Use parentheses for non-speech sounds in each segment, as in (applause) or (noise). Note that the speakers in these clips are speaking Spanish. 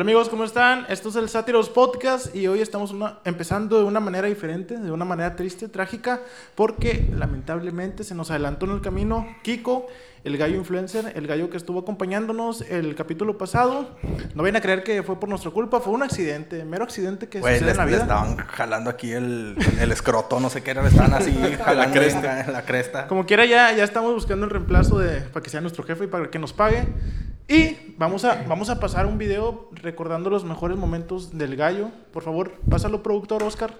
Hola amigos, ¿cómo están? Esto es el Sátiros Podcast y hoy estamos una- empezando de una manera diferente, de una manera triste, trágica, porque lamentablemente se nos adelantó en el camino Kiko, el gallo influencer, el gallo que estuvo acompañándonos el capítulo pasado. No vayan a creer que fue por nuestra culpa, fue un accidente, mero accidente que Güey, sucede les, en la vida. estaban jalando aquí el, el escroto, no sé qué era, le estaban así (laughs) jalando cresta. en la cresta. Como quiera, ya, ya estamos buscando el reemplazo de, para que sea nuestro jefe y para que nos pague. Y vamos a, vamos a pasar un video recordando los mejores momentos del gallo. Por favor, pásalo, productor Oscar.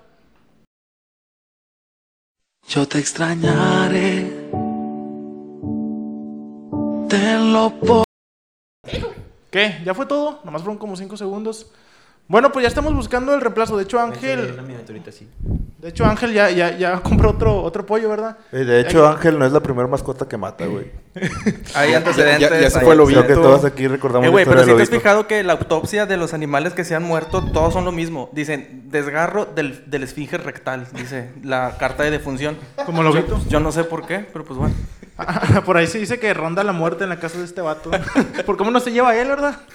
Yo te extrañaré. Tenlo por. ¿Qué? ¿Ya fue todo? Nomás fueron como 5 segundos. Bueno, pues ya estamos buscando el reemplazo. De hecho, Ángel. Una miniaturita así. De hecho, Ángel ya, ya, ya compró otro, otro pollo, ¿verdad? Eh, De hecho, Ángel no es la primera mascota que mata, güey. (laughs) Hay antecedentes. Ya- ya se fue lo Creo que todos aquí recordamos Eh, la güey, pero si te has fijado que la autopsia de los animales que se han muerto, todos son lo mismo. Dicen, desgarro del, del esfinge rectal, dice la carta de defunción. Como lo grito. Yo no sé por qué, pero pues bueno. (laughs) Por ahí se dice que ronda la muerte en la casa de este vato. (laughs) Por cómo no se lleva él, ¿verdad? (laughs)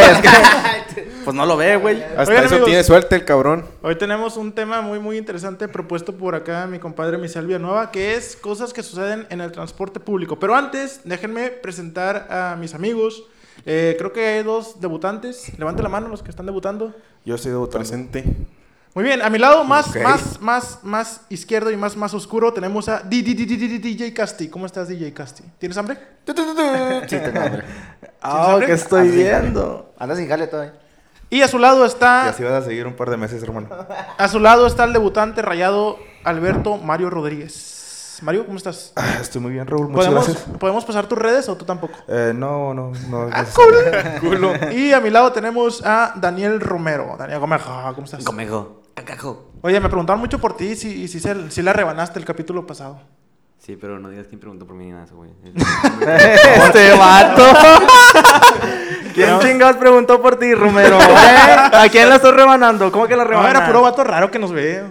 Es que, pues no lo ve, güey. Hasta Oigan, eso amigos. tiene suerte el cabrón. Hoy tenemos un tema muy muy interesante propuesto por acá mi compadre Misael Villanueva, que es cosas que suceden en el transporte público. Pero antes, déjenme presentar a mis amigos. Eh, creo que hay dos debutantes. Levanten la mano los que están debutando. Yo soy de presente. Muy bien, a mi lado más, más, más, más izquierdo y más, más oscuro tenemos a D- D- D- D- D- DJ Casti. ¿Cómo estás, DJ Casti? ¿Tienes hambre? Sí, tengo hambre. (laughs) Ah, hambre? que estoy viendo. Anda sin jale todavía. Y a su lado Y está, así vas a seguir un par de meses, hermano. a su lado está el debutante rayado Alberto Mario Rodríguez. Mario, ¿cómo estás? Ah, estoy muy bien, Raúl. Muchas ¿Podemos, gracias. ¿Podemos pasar tus redes o tú tampoco? Eh, no, no, no. Ah, es necesario. (laughs) Y a mi lado tenemos a Daniel Romero. Daniel ah, ¿cómo estás? Comejo. Cacajo. Oye, me preguntaron mucho por ti si, si, se- si la rebanaste el capítulo pasado. Sí, pero no digas quién preguntó por mí ni nada güey. (laughs) Este vato. (laughs) ¿Quién chingados preguntó por ti, Romero? (laughs) ¿Eh? ¿A quién la estás rebanando? ¿Cómo que la No, rebanas? era puro vato raro que nos ve.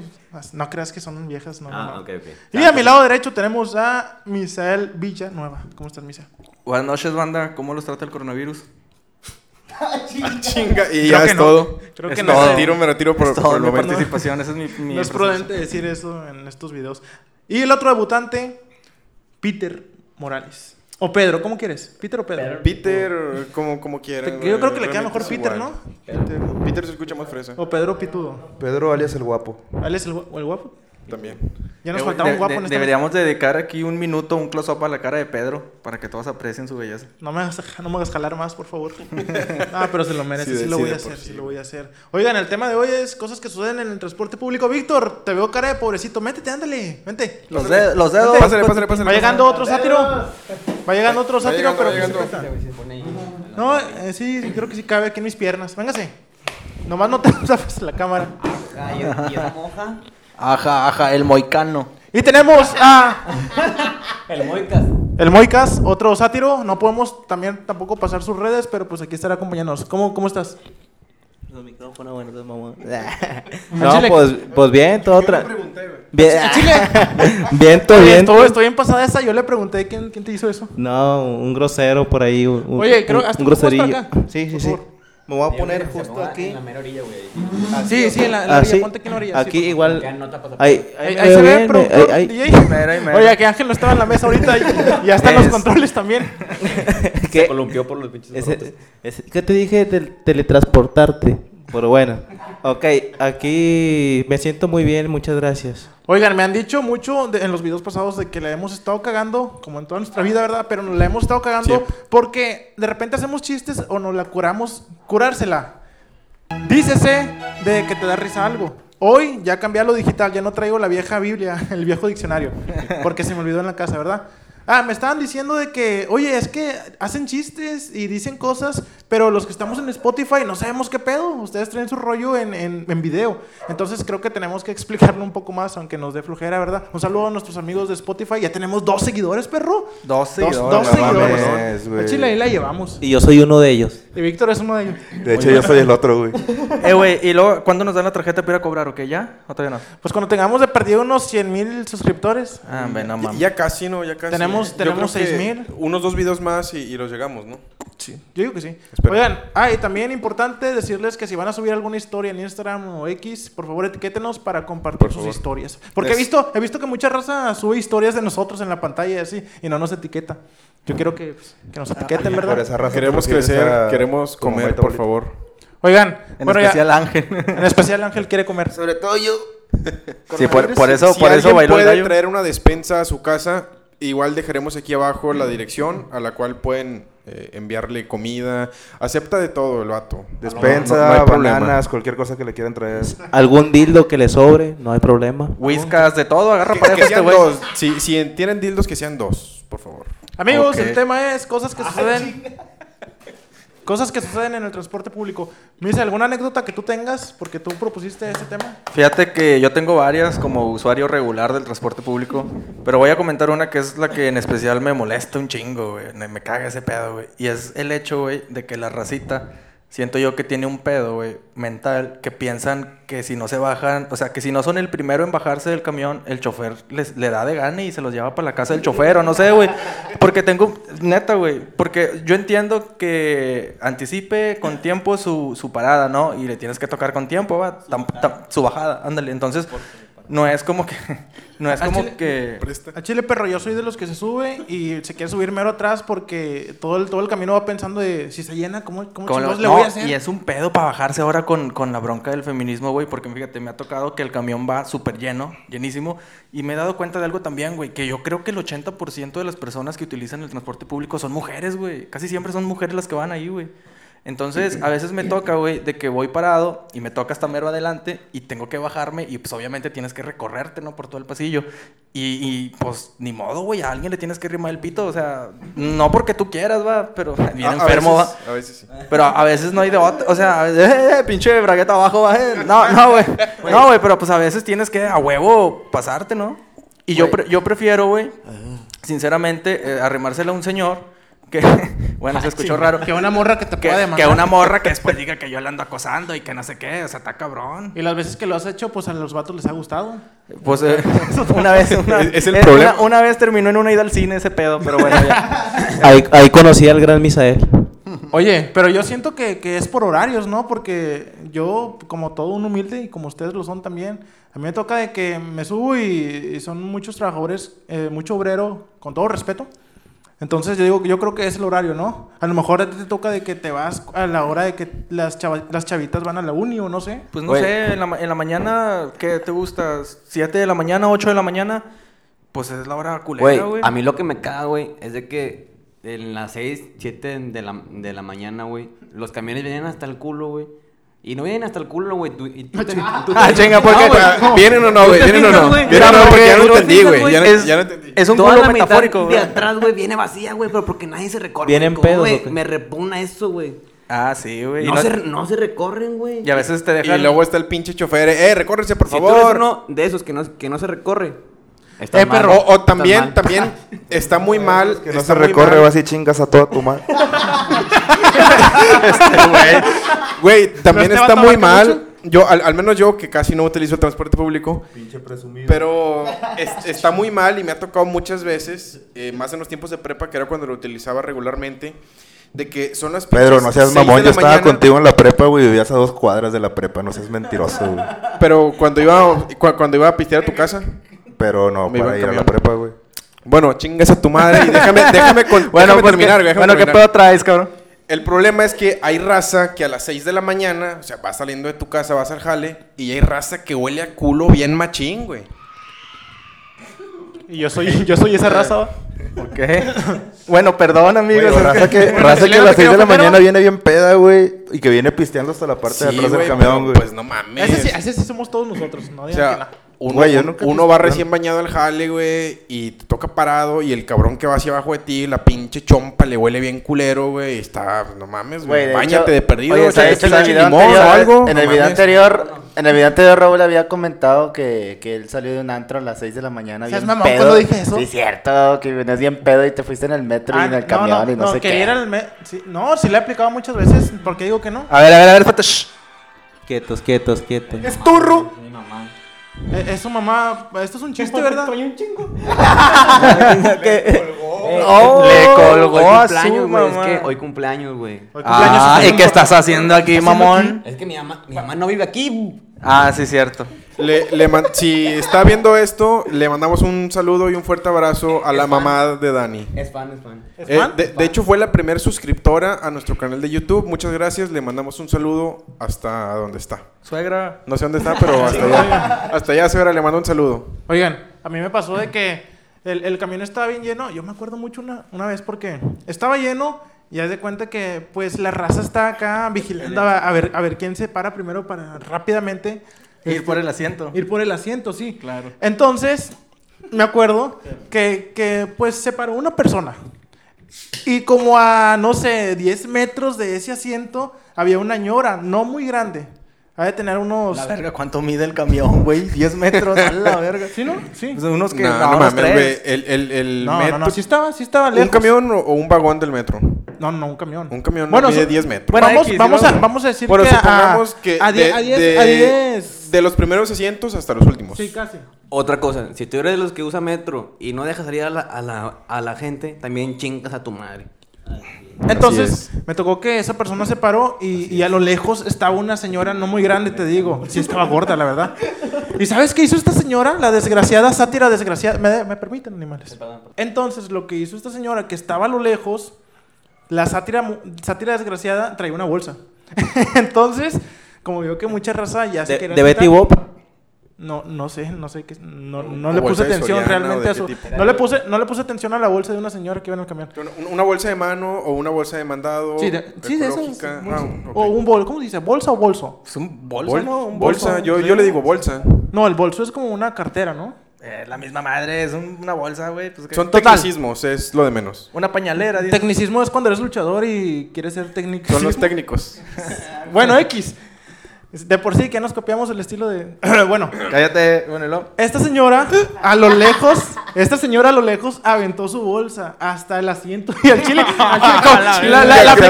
No creas que son viejas, no. no, ah, no. ok, ok. Y a mi lado derecho tenemos a Misael Villanueva. ¿Cómo estás, Misael? Buenas noches, banda. ¿Cómo los trata el coronavirus? (laughs) Chinga, y Creo ya que es no. todo. Creo Es que Me no. retiro, me retiro por, Es por todo el momento. participación. Esa es mi, mi No es prudente decir eso en estos videos. Y el otro debutante, Peter Morales. O Pedro, ¿cómo quieres? ¿Peter o Pedro? Peter, como, como quieran. Yo creo que le queda mejor Peter, igual. ¿no? Peter, Peter se escucha más fresa. O Pedro Pitudo. Pedro alias el guapo. ¿Él es el, el guapo? También. Ya nos Eh, faltaba de- un guapo de- en esta Deberíamos dedicar aquí un minuto, un close-up a la cara de Pedro para que todos aprecien su belleza. No me, hagas, no me hagas jalar más, por favor. (laughs) no, pero se lo merece, Sí, sí, de- lo voy a de hacer, sí sí, lo voy a hacer. Oigan, el tema de hoy es cosas que suceden en el transporte público. Víctor, te veo cara de pobrecito. Métete, ándale, vente. Los, dedos, los dedos. Pásale, pásale, pásale. Va llegando otro sátiro. Va llegando otro sátiro, pero... llegando. No, eh, sí, creo que sí cabe aquí en mis piernas. Véngase. Nomás no te (laughs) tapes la cámara. ¿Y esa moja? Ajá, ajá, el moicano. Y tenemos a... (laughs) El Moicas. El Moicas, otro sátiro. No podemos también tampoco pasar sus redes, pero pues aquí estará acompañándonos. ¿Cómo, cómo estás? Los micrófonos, bueno, mamón. (laughs) Al No, chile. pues, pues bien, todo otra. Bien, chile. (laughs) bien, todo bien. estoy, estoy bien pasada esa. Yo le pregunté quién, quién te hizo eso. No, un grosero por ahí. Un, Oye, creo- un, un groserillo. acá, Sí, sí, por sí. favor. Me voy a poner justo aquí. En la mera orilla, güey. Sí, sí, en la, en la Ah, orilla. sí. Ponte aquí en la orilla. sí, Aquí por igual. Ahí, Ahí, ahí se ve, (laughs) mera. Oye, que Ángel no estaba en la mesa ahorita y ya están los (laughs) Es- controles también. (laughs) ¿Qué? columpió por los pinches Ese- brotes. ese- ¿Qué te dije de teletransportarte? Pero bueno. Ok, aquí me siento muy bien, muchas gracias. Oigan, me han dicho mucho de- en los videos pasados de que la hemos estado cagando, como en toda nuestra vida, ¿verdad? Pero nos la hemos estado cagando Siempre. porque de repente hacemos chistes o nos la curamos, curársela. Dícese de que te da risa algo. Hoy ya cambié a lo digital, ya no traigo la vieja Biblia, (laughs) el viejo diccionario, porque se me olvidó en la casa, ¿verdad? Ah, me estaban diciendo de que, oye, es que hacen chistes y dicen cosas, pero los que estamos en Spotify no sabemos qué pedo. Ustedes traen su rollo en, en, en video. Entonces creo que tenemos que explicarlo un poco más, aunque nos dé flojera, ¿verdad? Un saludo a nuestros amigos de Spotify. Ya tenemos dos seguidores, perro. Dos Dos, seguidores. dos no seguidores. mames, Chile ahí la llevamos. Y yo soy uno de ellos. Y Víctor es uno de ellos. De hecho, yo soy el otro, güey. (laughs) Eh, güey, y luego, ¿cuándo nos dan la tarjeta para ir a cobrar? ¿O qué? ¿Ya? ¿O todavía no? Pues cuando tengamos de perdido unos 100 mil suscriptores. Ah, ven, no Ya, mames. ya casi, ¿no? Ya casi. Tenemos- Tenemos que 6,000. Unos dos videos más y, y los llegamos, ¿no? Sí, yo digo que sí. Oigan, ah, y también importante decirles que si van a subir alguna historia en Instagram o X, por favor etiquétenos para compartir Por sus favor. historias. Porque he visto, he visto que mucha raza sube historias de nosotros en la pantalla y así, y no nos etiqueta. Yo quiero que, pues, que nos etiqueten, Por ¿verdad? esa razón Queremos crecer, ah, queremos comer, por Bolito. favor. Oigan, En bueno, ya- especial Ángel. en especial Ángel quiere comer. Sobre todo yo. sí, por, por eso, si por eso alguien bailó el puede gallo. traer una despensa a su casa, igual dejaremos aquí abajo la dirección a la cual pueden eh, enviarle comida. Acepta de todo el vato. Despensa, No- no- no hay problema. bananas, cualquier cosa que le quieran traer. Algún dildo que le sobre, no hay problema. Whiskas, de todo, agarra Que, parejo que este sean güey. dos. Si, si tienen dildos, que sean dos, por favor. Amigos, el tema es cosas que suceden. Cosas que suceden en el transporte público. Misa, ¿alguna anécdota que tú tengas? Porque tú propusiste este tema. Fíjate que yo tengo varias como usuario regular del transporte público, pero voy a comentar una que es la que en especial me molesta un chingo, güey. Me, caga ese pedo, güey. Y es el hecho, güey, de que la racita, siento yo que tiene un pedo, güey, mental, que piensan que si no se bajan, o sea, que si no son el primero en bajarse del camión, el chofer les, le da de gane y se los lleva para la casa del chofer, o no sé, güey. Porque tengo, neta, güey, porque yo entiendo que anticipe con tiempo su, su parada, ¿no? Y le tienes que tocar con tiempo, va, tam- su bajada, ándale. Entonces, no es como que, (laughs) no es como chile- que... A Chile Perro, yo soy de los que se sube y se quiere subir mero atrás porque todo el, todo el camino va pensando de si se llena, ¿cómo, cómo lo- le no, voy a hacer? Y es un pedo para bajarse ahora con, con la bronca del feminismo, güey, porque fíjate, me ha tocado que el camión va súper lleno, llenísimo, y me he dado cuenta de algo también, güey, que yo creo que el 80% de las personas que utilizan el transporte público son mujeres, güey. Casi siempre son mujeres las que van ahí, güey. Entonces, a veces me toca, güey, de que voy parado y me toca hasta mero adelante y tengo que bajarme y pues obviamente tienes que recorrerte, ¿no? Por todo el pasillo. Y, y, pues ni modo, güey, a alguien le tienes que rimar el pito, o sea, no porque tú quieras, va, pero (laughs) bien A- a enfermo, va. veces- A veces sí. Pero a veces no hay de otra. O sea, a veces, (laughs) eh, pinche bragueta abajo, va, eh. No, no, güey. (laughs) No, güey, pero pues a veces tienes que a huevo pasarte, ¿no? Y yo, pre- yo prefiero, güey, sinceramente, eh, arrimársela a un señor que, (laughs) bueno, se escuchó Sí, raro. Que una morra que te Que, pueda que una morra que después diga que yo le ando acosando y que no sé qué, o sea, está cabrón. Y las veces que lo has hecho, pues a los vatos les ha gustado. Pues eh, (laughs) una vez, una, Es- es el problema. Una, una vez terminó en una ida al cine ese pedo, pero bueno, ya. (laughs) Ahí, ahí conocí al gran Misael. Oye, pero yo siento que, que es por horarios, ¿no? Porque yo, como todo un humilde y como ustedes lo son también, a mí me toca de que me subo y, y son muchos trabajadores, eh, mucho obrero, con todo respeto. Entonces yo digo, yo creo que es el horario, ¿no? A lo mejor a ti te toca de que te vas a la hora de que las, chava- las chavitas van a la uni o no sé. Pues no sé, en la, ma- en la mañana, ¿qué te gusta? ¿7 de la mañana, 8 de la mañana? Pues es la hora culera, Güey, güey. a mí lo que me caga, güey, es de que en las 6, 7 de la, de la mañana, güey, los camiones vienen hasta el culo, güey. Y no vienen hasta el culo, güey. tú- y tú te- tú Ah, chinga, ¿por qué? güey, Ah, ¿Vienen o no, güey? ¿Tú te ¿Vienen o no? ¿Vienen o No? Porque ya porque no entendí, güey. Ya, no- es- ya no entendí. Es un Toda culo metafórico, de güey. atrás, güey, viene vacía, güey, pero porque nadie se recorre. ¿Vienen pedos ¿Cómo, o güey? Me repugna eso, güey. Ah, sí, güey. Y, No, no- se, no se recorren, güey. y a veces te Y dejan... luego está el pinche chofer. Eh, recórrense, por Si tú eres favor. uno de esos que no, que no se recorre. estás Eh, mal, perro. O, también, mal. también está muy (laughs) mal. Que no está se recorre, vas y chingas a toda tu madre. (laughs) Güey, también este está muy mal. Yo, al, al menos yo, que casi no utilizo el transporte público. Pinche presumido. Pero es- está muy mal y me ha tocado muchas veces, eh, más en los tiempos de prepa, que era cuando lo utilizaba regularmente, de que son las Pedro, no seas mamón. Yo estaba mañana, contigo en la prepa, güey. Vivías a dos cuadras de la prepa. No seas mentiroso, güey. Pero cuando iba, cu- cuando iba a pistear a tu casa, Pero no, para ir a la prepa, güey. bueno, chingas a tu madre y déjame, déjame, con, Bueno, déjame pues, terminar, ¿qué, güey, déjame bueno, ¿qué terminar. pedo traes, cabrón? El problema es que hay raza que a las 6 de la mañana, o sea, vas saliendo de tu casa, vas al jale, y hay raza que huele a culo bien machín, güey. Y yo soy, yo soy esa raza. ¿va? ¿Por qué? bueno, perdón, amigos. Güey, raza que, raza que a las 6 de la mañana viene bien peda, güey. Y que viene pisteando hasta la parte de Sí, atrás del güey, camión, güey. Pues no mames. Ese sí, ese sí somos todos nosotros, no O digan que sea, no. Uno, Güey, va recién bañado al jale, güey, y te toca parado, y el cabrón que va hacia abajo de ti, la pinche chompa, le huele bien culero, güey, y está, no mames, Güey, güey, de báñate hecho- de perdido, Oye, ¿sabes? En el video limón anterior, o algo. en no el video mames. anterior, en el video anterior Raúl había comentado que, que él salió de un antro a las 6 de la mañana ¿Seas bien mamón pedo. cuando dije eso? Sí, cierto, que venías bien pedo y te fuiste en el metro y Ah, en el no, camión no, y no, sé qué. ir al me- sí, no, sí le he aplicado muchas veces. ¿Por qué digo que no? A ver, a ver, a ver, espérate. shh. Quietos, quietos, quietos. Es mamá. Eh, es su mamá. Esto es un chiste, ¿verdad? (laughs) Que- Oh, le colgó hoy a cumpleaños, su güey. Es mamá. que hoy cumpleaños, güey. Hoy cumpleaños Ah, está ¿y qué estás haciendo aquí, ¿Qué estás haciendo mamón? Es que mi mamá, mi mamá no vive aquí. Ah, sí, cierto. Le, le man- si está viendo esto, le mandamos un saludo y un fuerte abrazo a la mamá de Dani. Es fan, es fan. ¿Es Eh, fan? de, de hecho, fue la primera suscriptora a nuestro canal de YouTube. Muchas gracias. Le mandamos un saludo hasta donde está. Suegra. No sé dónde está, pero (laughs) hasta allá. Hasta allá, señora, le mando un saludo. Oigan, a mí me pasó de que el, el camión estaba bien lleno. Yo me acuerdo mucho una, una vez porque estaba lleno y haz de cuenta que pues la raza está acá vigilando a, a ver, a ver quién se para primero para rápidamente Ir por el asiento. ir por el asiento, sí. Claro. Entonces, me acuerdo que, que pues se paró una persona. Y como a, no sé, 10 metros de ese asiento había una ñora, no muy grande. Ha de tener unos... La verga, ¿cuánto mide el camión, güey? 10 metros, a la verga. (laughs) ¿Sí, no? Sí. Pues unos que... No, no, no mames, güey. El, el, el No, metro. no, no, sí estaba, sí estaba lejos. ¿Un camión o, un vagón del metro? No, no, un camión. Un camión Bueno, mide so- 10 metros. Bueno, vamos, X, vamos, a, vamos a decir Bueno, que, supongamos a, que a 10, de, a 10, de- a 10. De los primeros asientos hasta los últimos. Sí, casi. Otra cosa, si tú eres de los que usa metro y no dejas salir a la, a la, a la gente, también chingas a tu madre. Entonces, me tocó que esa persona se paró y, y a lo lejos estaba una señora no muy grande, te digo. Sí estaba gorda, la verdad. ¿Y sabes qué hizo esta señora? La desgraciada sátira desgraciada. ¿Me, me permiten, animales? Entonces, lo que hizo esta señora, que estaba a lo lejos, la sátira, sátira desgraciada traía una bolsa. (laughs) Entonces, como vio que mucha raza ya se De, quería de Betty Bob. No, no sé, no sé qué. No, no ¿Una le puse atención realmente a qué su. No le puse, no le puse atención a la bolsa de una señora que iba en el camión. Una, una bolsa de mano o una bolsa de mandado. Sí, de, sí, de esas. Ah. O un bol, ¿cómo se dice? ¿Bolsa o bolso? Es un bolso, Bol- ¿no? Un bolsa, bolso. yo, yo le digo bolsa. No, el bolso es como una cartera, ¿no? Eh, la misma madre, es un- una bolsa, güey. Pues. Son Total. tecnicismos, es lo de menos. Una pañalera, dice. Tecnicismo es cuando eres luchador y quieres ser técnico. Son los (laughs) técnicos. Bueno, X. De por sí que nos copiamos el estilo de. (clears throat) bueno, Cállate, bueno, esta señora a lo lejos, esta señora a lo lejos aventó su bolsa hasta el asiento y al chile, (laughs) al chile como- la, la- la Qué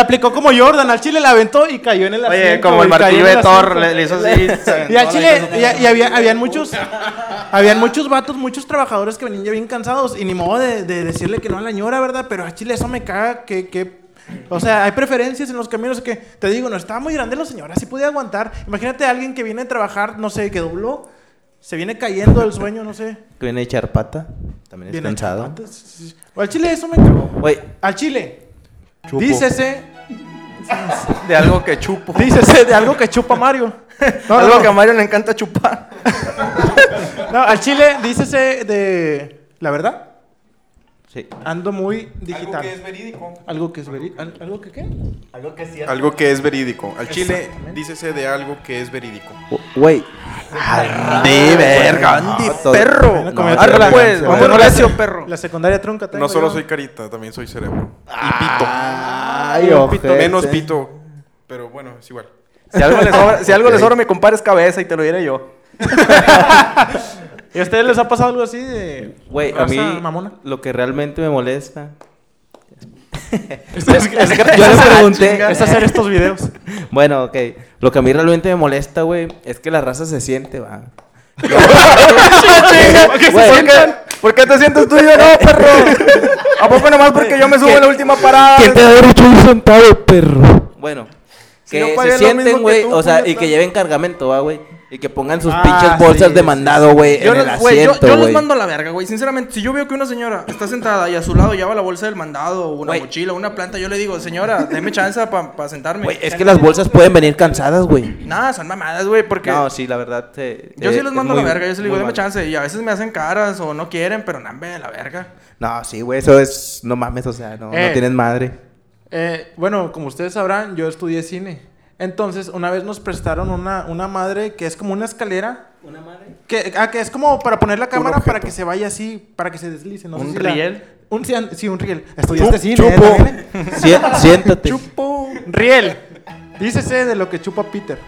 aplicó, la como Jordan, al chile la aventó y cayó en el asiento. Oye, como el martillo de Thor, le, le hizo así. Y al chile, y, y había, habían muchos, habían muchos vatos, muchos trabajadores que venían ya bien cansados y ni modo de, de decirle que no a la ñora, ¿verdad? Pero a chile eso me caga que, que, o sea, hay preferencias en los caminos que, te digo, no estaba muy grande la señora, sí podía aguantar. Imagínate a alguien que viene a trabajar, no sé, que dobló, se viene cayendo del sueño, no sé. Que viene a echar pata. También es Viene cansado. chapatas, sí, sí. O al chile eso me cagó. Güey, Al chile, Chupo. dícese, De algo que chupo. dícese de algo que chupa Mario. No, (laughs) no, algo no. que a Mario le encanta chupar. (laughs) No, al chile, dícese de, la verdad. Sí. Ando muy digital. verídico. Algo que es verídico. ¿Algo que qué? Algo que es verídico. Al chile, dícese de algo que es verídico. Güey. Andy, verga, Andy, perro. No, te- pues, vamos perro. La secundaria trunca tengo No solo yo. soy carita, también soy cerebro. Ay, un ojete. pito Menos pito. Pero bueno, es igual. Si algo le sobra, si algo le sobra, me compares cabeza y te lo diré yo. (laughs) ¿Y a ustedes les ha pasado algo así de. Güey, a mí mamona? lo que realmente me molesta. (laughs) Es, es- Yo le pregunté. es hacer estos videos. (laughs) Bueno, ok. Lo que a mí realmente me molesta, güey, es que la raza se siente, va. (laughs) ¿Por qué, ¿Por qué te sientes tú y yo no, perro? ¿A poco nomás porque yo me subo en la última parada? ¿Quién te da derecho a ir sentado, perro? Bueno, Si que se sienten, güey, o sea, y que lleven cargamento, va, güey. Y que pongan sus Ah, pinches bolsas sí, de mandado, güey, Yo, en el los- güey, yo, asiento, yo los mando a la verga, güey. Sinceramente, si yo veo que una señora está sentada y a su lado lleva la bolsa del mandado, o una mochila, una planta, yo le digo, señora, déme chance para sentarme. Güey, es que las bolsas pueden venir cansadas, güey. Nada, son mamadas, güey, porque No, sí, la verdad. eh, yo eh, sí los es mando a la verga. Yo sí les digo, déme mal. chance. Y a veces me hacen caras o no quieren, pero nambe, la verga. No, sí, güey, eso es. No mames, o sea, no, Eh. no tienes madre. Eh, bueno, como ustedes sabrán, yo estudié cine. Entonces, una vez nos prestaron una, una madre que es como una escalera. ¿Una madre? Que, ah, que es como para poner la cámara para que se vaya así, para que se deslice. No sé ¿Un si la- riel? Un, sí, sí, un riel. Estudiaste cine. Chupo. ¿eh, (laughs) siéntate. Chupo. Riel. Dícese de lo que chupa Peter.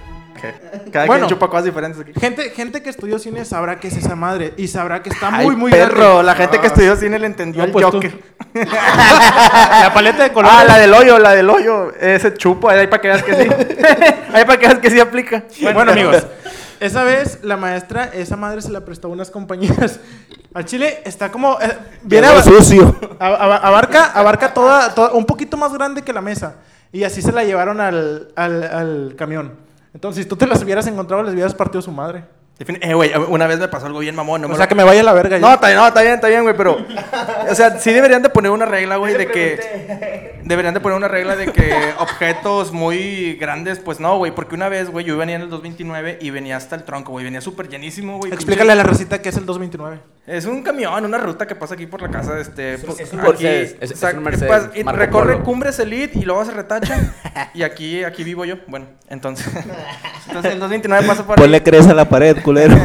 Cada Bueno. quien chupa cosas diferentes aquí. Gente, gente que estudió cine sabrá qué es esa madre y sabrá que está Ay, muy, muy perro. grande. La gente que estudió cine le entendió No, el pues. Joker. (laughs) La paleta de colores. Ah, la del hoyo, la del hoyo. Ese chupo, ahí para que veas que sí. (laughs) ahí para que veas que sí aplica. Bueno, amigos. esa vez la maestra, esa madre se la prestó a unas compañeras. Al chile está como. eh, viene Llegó a- sucio. a- a- abarca, abarca toda, toda- un poquito más grande que la mesa. Y así se la llevaron al, al, al camión. Entonces, si tú te las hubieras encontrado, les hubieras partido su madre. Eh, güey, una vez me pasó algo bien mamón. No O me sea, lo- que me vaya a la verga. No, está bien, no, está bien, está bien, güey, pero... O sea, sí deberían de poner una regla, güey, de que... Deberían de poner una regla de que objetos muy grandes, pues no, güey. Porque una vez, güey, yo venía en el 229 y venía hasta el tronco, güey. Venía súper llenísimo, güey. Explícale a la racita que es el 229. Es un camión, una ruta que pasa aquí por la casa, este... pues, es un aquí, Mercedes, es- o sea, es un Mercedes, pas- y Marco recorre Polo. Cumbres Elite y luego se retacha. y aquí, aquí vivo yo. Bueno, entonces... (laughs) entonces el 229 pasa por ahí. Ponle crees a la pared, culero. (laughs)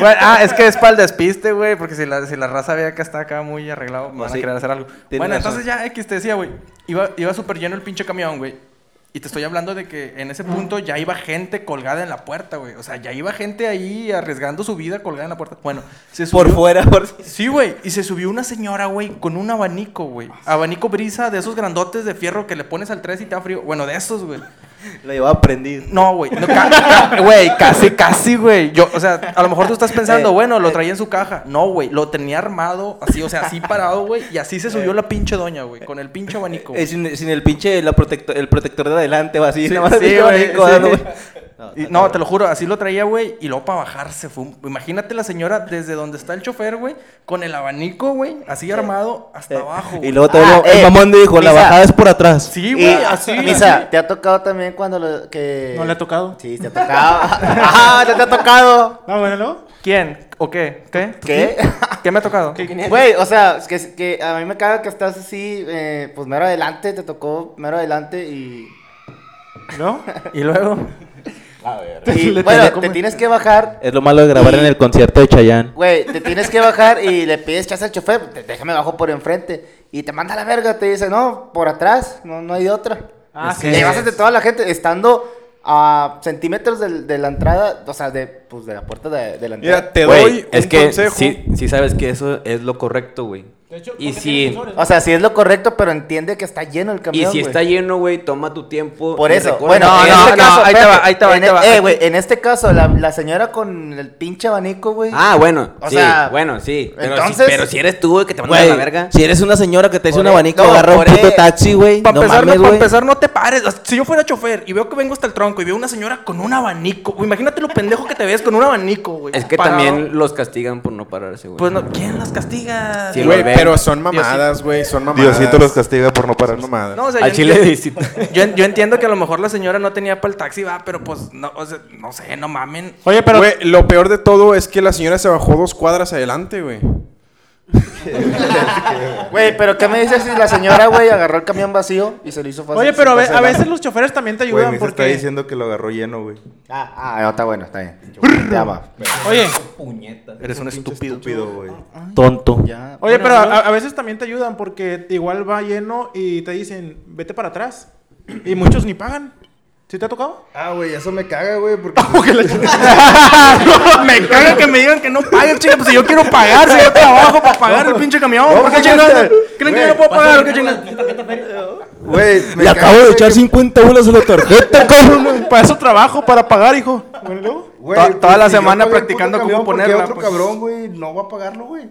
Bueno, ah, es que es para el despiste, güey, porque si la, si la raza ve que está acá muy arreglado, me van sí. a querer hacer algo. Bueno, razón. entonces ya X te decía, güey, iba, iba súper lleno el pinche camión, güey. Y te estoy hablando de que en ese punto ya iba gente colgada en la puerta, güey. O sea, ya iba gente ahí arriesgando su vida colgada en la puerta. Bueno, se subió... Por fuera, por Sí, güey. Y se subió una señora, güey, con un abanico, güey. Abanico brisa de esos grandotes de fierro que le pones al 3 y te da frío. Bueno, de esos, güey. Lo llevaba prendido. No, güey. No, Güey, casi, casi, güey. Yo, o sea, a lo mejor tú estás pensando, Eh, bueno, lo traía en su caja. No, güey. Lo tenía armado, así, o sea, así parado, güey. Y así se subió la pinche doña, güey. Con el pinche abanico. Eh, sin, sin el pinche la protector, el protector de adelante va así, Sí, nada más sí, abanico, sí. Y- no, te lo juro, así lo traía, güey. Y luego para bajarse fue. un- Imagínate la señora desde donde está el chofer, güey. Con el abanico, güey. Así armado hasta abajo. Y güey. luego todo Ah, lo- el eh, mamón dijo, la bajada es por atrás. Sí, Y, güey, así. Misa, así. ¿te ha tocado también cuando lo, que... No le ha tocado. Sí, te ha tocado. (laughs) Ajá, te, te ha tocado. Ah, bueno, ¿no? ¿Quién? ¿O qué? ¿Qué? ¿Qué? ¿Qué me ha tocado? Güey, o sea, es que, que a mí me caga que estás así, eh, pues mero adelante, te tocó mero adelante y... ¿No? (laughs) Y luego. Y, Le bueno, te tienes que bajar, Es lo malo de grabar en el concierto de Chayanne. güey, te tienes que bajar y le pides chance al chofer, "Te- déjame bajo por enfrente. Y te manda a la verga, te dice, no, por atrás, no, no hay de otra. Ah, Y le vas de toda la gente, estando a centímetros del- de, la entrada, o sea, de, pues, de la puerta de, de la entrada. Mira, te doy es un que consejo. sí, sí sabes que eso es lo correcto, güey. Y si, O sea, sí es lo correcto, pero entiende que está lleno el y camión, si güey. está lleno, güey, toma tu tiempo. Por y eso, bueno, No, en no, este no, caso, ahí te va, ahí te va, ahí te va. Eh, güey, en este caso, la, la señora con el pinche abanico, güey. Ah, bueno, O sí, sea, bueno, sí. Pero, entonces- si, pero si eres tú, güey, que te mandas a la verga. si eres una señora que te dice Por un e- abanico, no, agarra un puto e- taxi, güey. Para No empezar, mames, no, pa' güey. empezar, no te pares. Si yo fuera chofer y veo que vengo hasta el tronco y veo una señora con un abanico, güey, imagínate lo pendejo que te ves con un abanico, güey. Es que también los castigan por no pararse, güey. Pues no, ¿quién las castiga? Sí, Güey. Pero son mamadas, güey, son mamadas. Diosito los castiga por no Son parar. mamadas. No, o sea, Al yo, chile, sí. (laughs) yo, yo entiendo que a lo mejor la señora no tenía para el taxi, va, pero pues, no, o sea, no sé, no mamen. Oye, pero. Güey, lo peor de todo es que la señora se bajó dos cuadras adelante, güey. (laughs) Güey, pero ¿qué me dices si la señora, güey, agarró el camión vacío y se lo hizo fácil? Oye, pero a, ve- veces los choferes también te Güey, ayudan me está porque. diciendo que lo agarró lleno, güey. Ah, ah, no, está bueno, está bien. Ya va. Oye, Eres un estúpido. Estúpido, güey. Tonto. Ya. oye, pero a, a veces también te ayudan porque igual va lleno y te dicen, vete para atrás. Y muchos ni pagan. ¿Sí te ha tocado? Ah, güey, eso me caga, güey, porque... (laughs) (laughs) me caga que me digan que no pague, chinga, pues si yo quiero pagar, si yo trabajo para pagar el pinche camión, ¿por qué chingados? ¿Creen que yo no puedo pagar qué chingados? Güey, me Le acabo de echar que- 50 bolas a la tarjeta, (laughs) cabrón. Para eso trabajo, para pagar, hijo. Toda- toda la semana practicando cómo camión, ¿por qué ponerla, otro pues? cabrón, güey, no va a pagarlo, güey.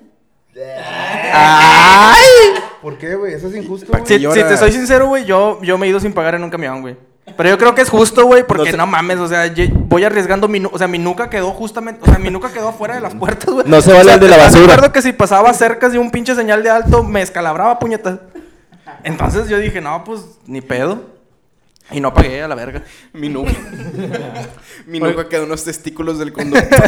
¿Por qué, güey? Eso es injusto, güey. Si, te soy sincero, güey, yo, yo me he ido sin pagar en un camión, güey. Pero yo creo que es justo, güey, porque no, mames, o sea, yo voy arriesgando mi, o sea, mi nuca quedó justamente, o sea, mi nuca quedó afuera de las puertas, güey. No se O vale sea, el de la ¿estás basura. acuerdo que si pasaba cerca de un pinche señal de alto, me escalabraba, puñetas. Entonces yo dije, no, pues, ni pedo. Y no pagué a la verga. (laughs) Mi nuca. (laughs) Mi nuca quedó unos testículos del (laughs) conductor.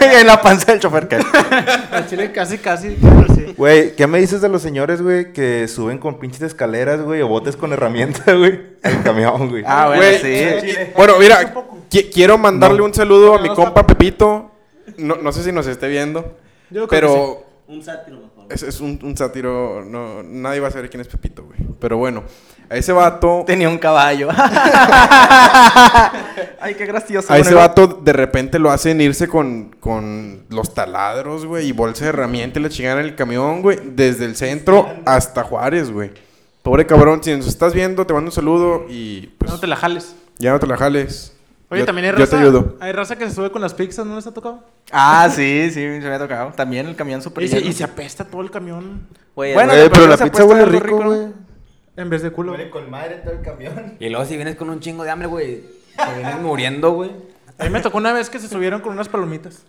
en la panza del chofer, que Al chile casi, casi. pero sí. Güey, ¿qué me dices de los señores, güey, que suben con pinches escaleras, güey, o botes con herramienta, güey, al camión, güey? Ah, bueno, Güey, sí. Bueno, mira, qui- quiero mandarle un saludo a mi compa Pepito. No, no sé si nos esté viendo, Yo creo que pero Un sátiro mejor. es, es un, un sátiro. No, nadie va a saber quién es Pepito, güey. Pero bueno, a ese vato, Tenía un caballo. (laughs) Ay, qué gracioso. a ese Bueno, vato de repente lo hacen irse con, con los taladros, güey, y bolsa de herramientas y la chingada en el camión, güey, desde el centro hasta Juárez, güey. Pobre cabrón, si nos estás viendo, te mando un saludo y pues No te la jales. ya no te la jales. Oye, Yo- también hay yo raza. te ayudo. Hay raza que se sube con las pizzas, ¿no les ha tocado? Ah, sí, sí, se me ha tocado. También el camión super Y y se apesta todo el camión Güey, Bueno, pero pero la pizza huele rico, güey. En vez de culo. con madre todo el camión. Y luego si vienes con un chingo de hambre, güey, te vienes muriendo, güey. A mí me tocó una vez que se subieron con unas palomitas.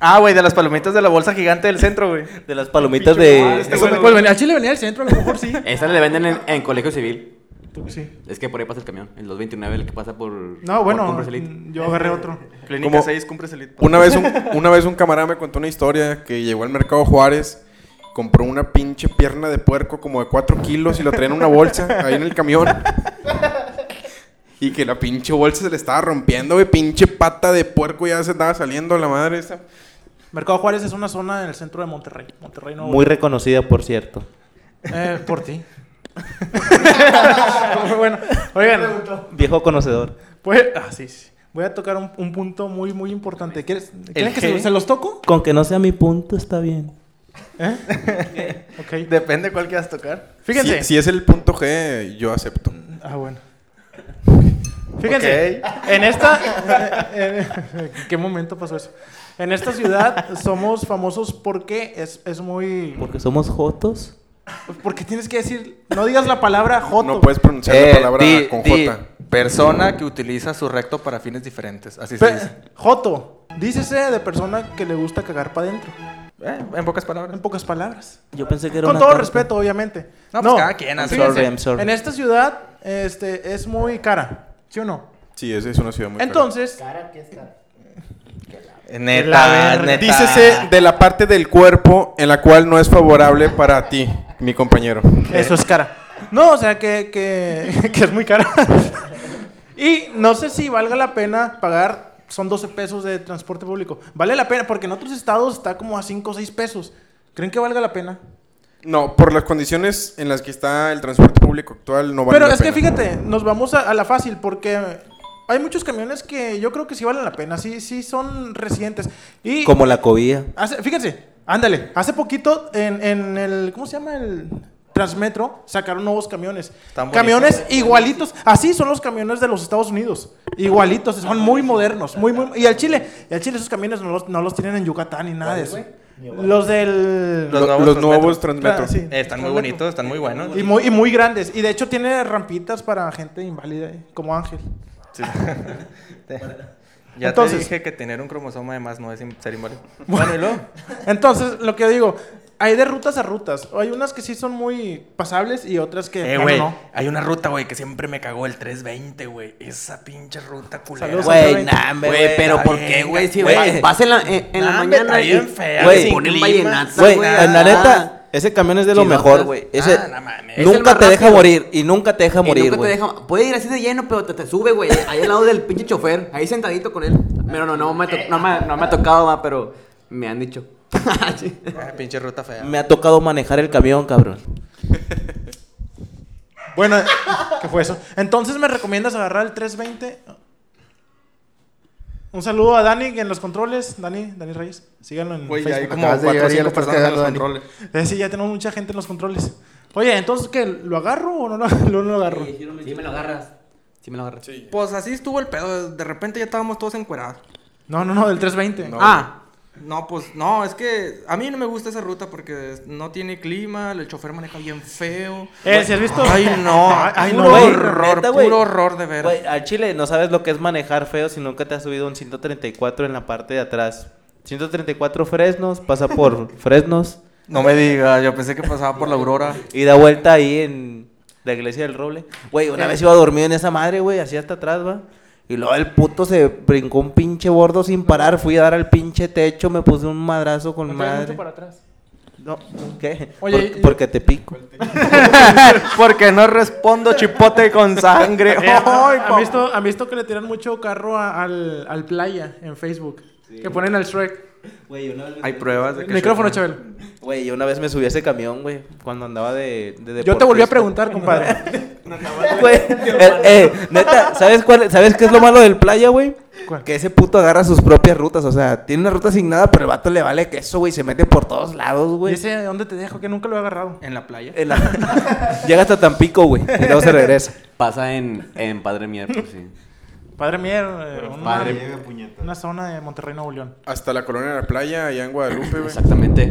Ah, güey, de las palomitas de la bolsa gigante del centro, güey. de las palomitas de... Este güey, pues venía, al Chile venía del centro, a lo mejor sí. (laughs) Esas le venden en, en colegio civil. Sí. Es que por ahí pasa el camión. El 229, el que pasa por. No, bueno, Cumbres Elite. yo agarré otro. (laughs) Clínica Como- 6, cumple el Una vez, un, una vez un camarada me contó una historia que llegó al mercado Juárez, compró una pinche pierna de puerco como de 4 kilos y lo traía en una bolsa ahí en el camión. Y que la pinche bolsa se le estaba rompiendo, güey. Pinche pata de puerco ya se estaba saliendo la madre esa. Mercado Juárez es una zona en el centro de Monterrey. Monterrey no. Muy reconocida, por cierto. Eh, por ti. Muy (laughs) (laughs) bueno. Oigan, Viejo conocedor. pues. Ah, sí, sí. Voy a tocar un, un punto muy, muy importante. ¿Quieres, ¿Quieren que se, se los toco? Con que no sea mi punto, está bien. ¿Eh? (laughs) Depende cuál quieras tocar. Fíjense. Si, si es el punto G, yo acepto. Ah, bueno. Fíjense, en esta... (laughs) ¿En qué momento pasó eso? En esta ciudad somos famosos porque es, es muy... Porque somos jotos. Porque tienes que decir... No digas la palabra joto. No puedes pronunciar Eh, la palabra di- con di, J. persona que utiliza su recto para fines diferentes. Así se Pe- dice. joto. Dícese de persona que le gusta cagar para adentro. Eh, en pocas palabras. En pocas palabras. Yo pensé que era Con una todo carta. respeto, obviamente. No, pues cada quien hace. fíjense, Sorry, I'm sorry. En esta ciudad este, es muy cara. ¿Sí o no? Sí, esa es una ciudad muy cara. Entonces... Neta, La verga. neta. Dícese de la parte del cuerpo en la cual no es favorable para ti, mi compañero. Eso es cara. No, o sea que, que, (laughs) que es muy cara. (laughs) y no sé si valga la pena pagar, son 12 pesos de transporte público. Vale la pena, porque en otros estados está como a 5 o 6 pesos. ¿Creen que valga la pena? No, por las condiciones en las que está el transporte público actual, no vale Pero la es que pena. fíjate, nos vamos a, a la fácil, porque hay muchos camiones que yo creo que sí valen la pena, sí, sí son residentes. Y Como la cobía. Hace- fíjense, ándale, hace poquito en, en el, ¿cómo se llama? El Transmetro sacaron nuevos camiones. Están camiones bonitos. igualitos, así son los camiones de los Estados Unidos. Igualitos, son muy modernos, muy, muy... Y al Chile, y al Chile esos camiones no los, no los tienen en Yucatán ni nada de eso. Los del... Los Lo- nuevos los nuevos Transmetro. Ah, sí. Eh, están muy bonitos, están muy buenos. Y muy, y muy grandes. Y de hecho tiene rampitas para gente inválida, eh, como Ángel. Sí. (laughs) ya Entonces- te dije que tener un cromosoma de más no es ser inválido. Bueno, y luego. Entonces, lo que digo, hay de rutas a rutas. Hay unas que sí son muy pasables y otras que... Eh, güey, no. hay una ruta, güey, que siempre me cagó el 320, güey. Esa pinche ruta culera. Saludos, Güey, hombre, Güey, pero ¿por qué, güey? Si güey. va- vas en la, en, en la Nah, mañana está bien fea, güey, ponen vallenata, Güey, la ah. neta, ese camión es de lo mejor, güey. Ese Ah, no mames. Nunca te deja morir y nunca te deja Y morir, nunca te güey. deja- Puede ir así de lleno, pero te, te sube, güey. Ahí al lado del pinche chofer. Ahí sentadito con él. Pero no, no me, to- no me, no me ha tocado, va, pero me han dicho. Sí. Ah, pinche ruta fea. Me ha tocado manejar el camión, cabrón. Bueno, ¿qué fue eso? Entonces, ¿me recomiendas agarrar el 320? Un saludo a Dani en los controles. Dani, Dani Reyes. Síganlo en Güey, hay Facebook. como Acabas 4 o llegar y ya 5 lo estás personas en los cagando, Dani. controles. Eh, sí, ya tenemos mucha gente en los controles. Oye, entonces, ¿qué? ¿Lo agarro o no lo, (laughs) no lo agarro? Sí me lo agarras. Sí me lo agarras. Pues así estuvo el pedo. De repente ya estábamos todos encuerados. No, no, no, del 320. Ah, no, pues no, es que a mí no me gusta esa ruta porque no tiene clima, el chofer maneja bien feo. Eh, ¿sí has visto? Ay, no, (laughs) Ay, puro no, güey, horror, neta, puro horror de ver. Güey, al chile no sabes lo que es manejar feo si nunca te has subido un 134 en la parte de atrás. 134 fresnos, pasa por (laughs) fresnos No me digas, yo pensé que pasaba por la Aurora. y da vuelta ahí en la iglesia del Roble. Güey, una vez iba dormido en esa madre, güey, así hasta atrás, va. Y luego el puto se brincó un pinche bordo sin parar. Fui a dar al pinche techo, me puse un madrazo con No madre. mucho para atrás. No, ¿qué? Oye, Por- y- porque te pico. (laughs) porque no respondo chipote con sangre. Eh, ¿han, visto, han visto que le tiran mucho carro a- al, al playa en Facebook? Que ponen al Shrek. Güey, una vez Hay pruebas de que Micrófono, sí. Chabelo. Güey, yo una vez me subí a ese camión, güey, cuando andaba de, de Yo te volví a preguntar, compadre. Güey, eh, eh, neta, ¿sabes cuál, ¿sabes qué es lo malo del playa, güey? ¿Cuál? Que ese puto agarra sus propias rutas, o sea, tiene una ruta asignada, pero el vato le vale que eso, güey, se mete por todos lados, ¿Y güey. ese dónde te dejo? Que nunca lo he agarrado. En la playa. En la- (laughs) (laughs) Llega hasta Tampico, güey, y luego se regresa. Pasa en, en Padre Mier, por si. Padre Mier, eh, una, Padre. Una zona de Monterrey, Nuevo León. Hasta la colonia de la playa, allá en Guadalupe, güey. Exactamente.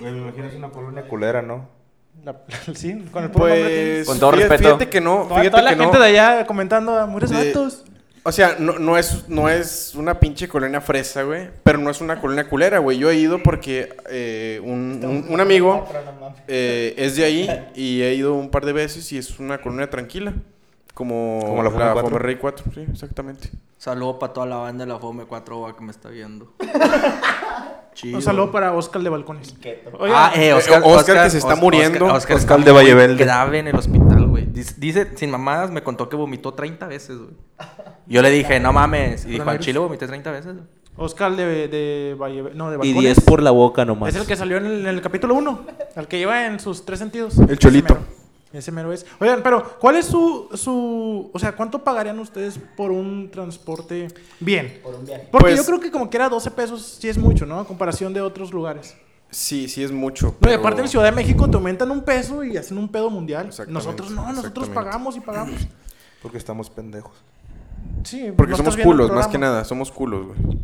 Me imagino es una colonia culera, ¿no? La- (laughs) sí, con el puro nombre. Pues, Con todo fíjate, respeto. fíjate que no, Toda, fíjate toda la que gente no. de allá comentando, mueres De- vatos. O sea, no, no, es, no es una pinche colonia fresa, güey. Pero no es una colonia culera, güey. Yo he ido porque eh, un, un- un amigo eh, es de ahí y he ido un par de veces y es una colonia tranquila. Como, Como la Fome 4. Rey 4, sí, exactamente. Saludo para toda la banda de la Fome 4 va, que me está viendo. (laughs) Chido. Un saludo para Oscar de Balcones. Ah, eh, Oscar, Eh, Oscar que se está muriendo. Oscar, Oscar está de Vallevelde. grave en el hospital, güey. Dice, dice, sin mamadas, me contó que vomitó 30 veces, güey. Yo le dije, no mames. Y dijo, al chile vomité 30 veces. güey. Oscar de, de Valle... No, de Y Balcones. 10 por la boca nomás. Es el que salió en el, en el capítulo 1. El que lleva en sus tres sentidos. El cholito. Ese mero. Es. Oigan, pero ¿cuál es su, su... O sea, ¿cuánto pagarían ustedes por un transporte bien? Por un viaje. Porque Pues- yo creo que como que era 12 pesos sí es mucho, ¿no? A comparación de otros lugares. Sí, sí es mucho. No, y pero- aparte en Ciudad de México te aumentan un peso y hacen un pedo mundial. Nosotros no, nosotros pagamos y pagamos. Porque estamos pendejos. Sí, Porque no somos culos, más que nada. Somos culos, güey.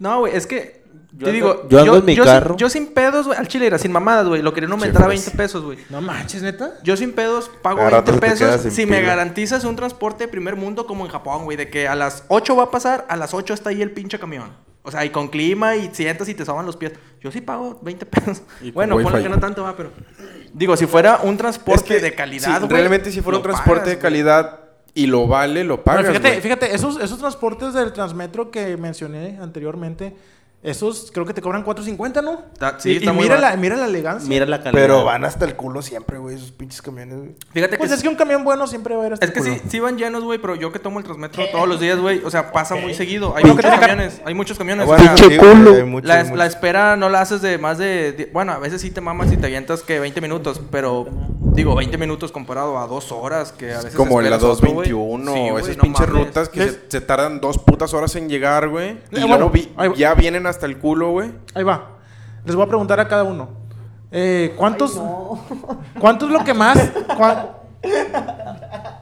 No, güey, es que. Yo te ando- digo, yo ando en mi sin- carro. yo sin pedos, güey, al chile era sin mamadas, güey. Lo querían aumentar a pues. 20 pesos, güey. No manches, neta. Yo sin pedos pago Cada 20 rato se te queda pesos sin si me pila. garantizas un transporte de primer mundo como en Japón, güey. De que a las 8 va a pasar, a las 8 está ahí el pinche camión. O sea, y con clima y sientas y te soban los pies. Yo sí pago 20 pesos. Y Bueno, ponle que no tanto va, pero... Digo, si fuera un transporte de calidad, sí, güey, realmente si fuera un transporte pagas, de güey. calidad y lo vale, lo pagas, Bueno, fíjate, güey. fíjate, esos, esos transportes del Transmetro que mencioné anteriormente, esos creo que te cobran 4.50, ¿no? Está- sí, y, está y muy mira, barato. la, mira la elegancia. Mira la calidad. Pero van hasta el culo siempre, güey, esos pinches camiones, güey. Fíjate Pues que es que un camión bueno siempre va a ir hasta Es que el sí, culo. sí van llenos, güey, pero yo que tomo el Transmetro todos los días, güey, o sea, pasa muy seguido. Hay Bueno, muchos que camiones, hay muchos camiones. o Bueno, sea, sí, güey, hay muchos, la, muchos. la espera no la haces de más de... di- Bueno, a veces sí te mamas y te avientas que 20 minutos, pero digo, 20 minutos comparado a dos horas que a veces Como en la esperas otro, güey. 221, Sí, esas no pinches mames. rutas que se, se tardan dos putas horas en llegar, güey. Y Eh, luego ya vienen hasta el culo, güey. Ahí va. Les voy a preguntar a cada uno. Eh, ¿Cuántos? ¿Cuánto es lo que más? cua-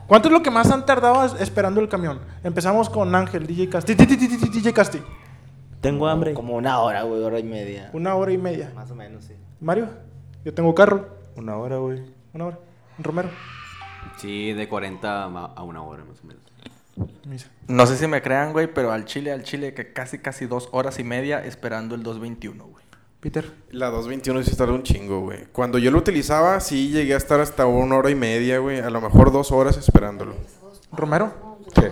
¿Cuánto es lo que más han tardado es- esperando el camión? Empezamos con Ángel, DJ Casti. Ti, ti, ti, ti, ti, DJ Casti. Tengo hambre. Como una hora, güey, hora y media. Una hora y media. Más o menos, sí. Mario, yo tengo carro. Una hora, güey. Una hora. Romero. Sí, de 40 a a una hora más o menos. Misa. No sé si me crean, güey, pero al Chile, al Chile, que casi, casi dos horas y media esperando el 221, güey. Peter. La 221 sí tarda un chingo, güey. Cuando yo lo utilizaba, sí llegué a estar hasta una hora y media, güey. A lo mejor dos horas esperándolo. Romero. Sí.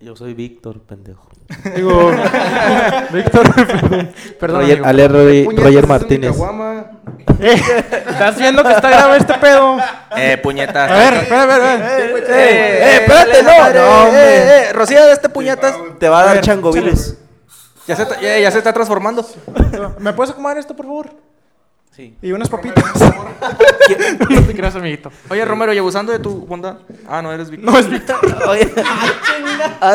Yo soy Víctor, pendejo. Digo, (laughs) Víctor, (laughs) perdón. Roger, amigo. Ale Roger, Martínez. Eh, ¿Estás viendo que está grave este pedo? Eh, puñetas. A ver, espera, espera, espera. Eh, espérate, no, no, eh, eh, Rocío, de este puñetas. Te va a dar changoviles. Ya se, está- ya, ya se está transformando. ¿Me puedes acomodar esto, por favor? Sí. Y unas papitas. no te creas, amiguito. Oye, Romero, y abusando de tu bondad. Ah, no, eres Víctor. No, es Víctor. (laughs) Oye,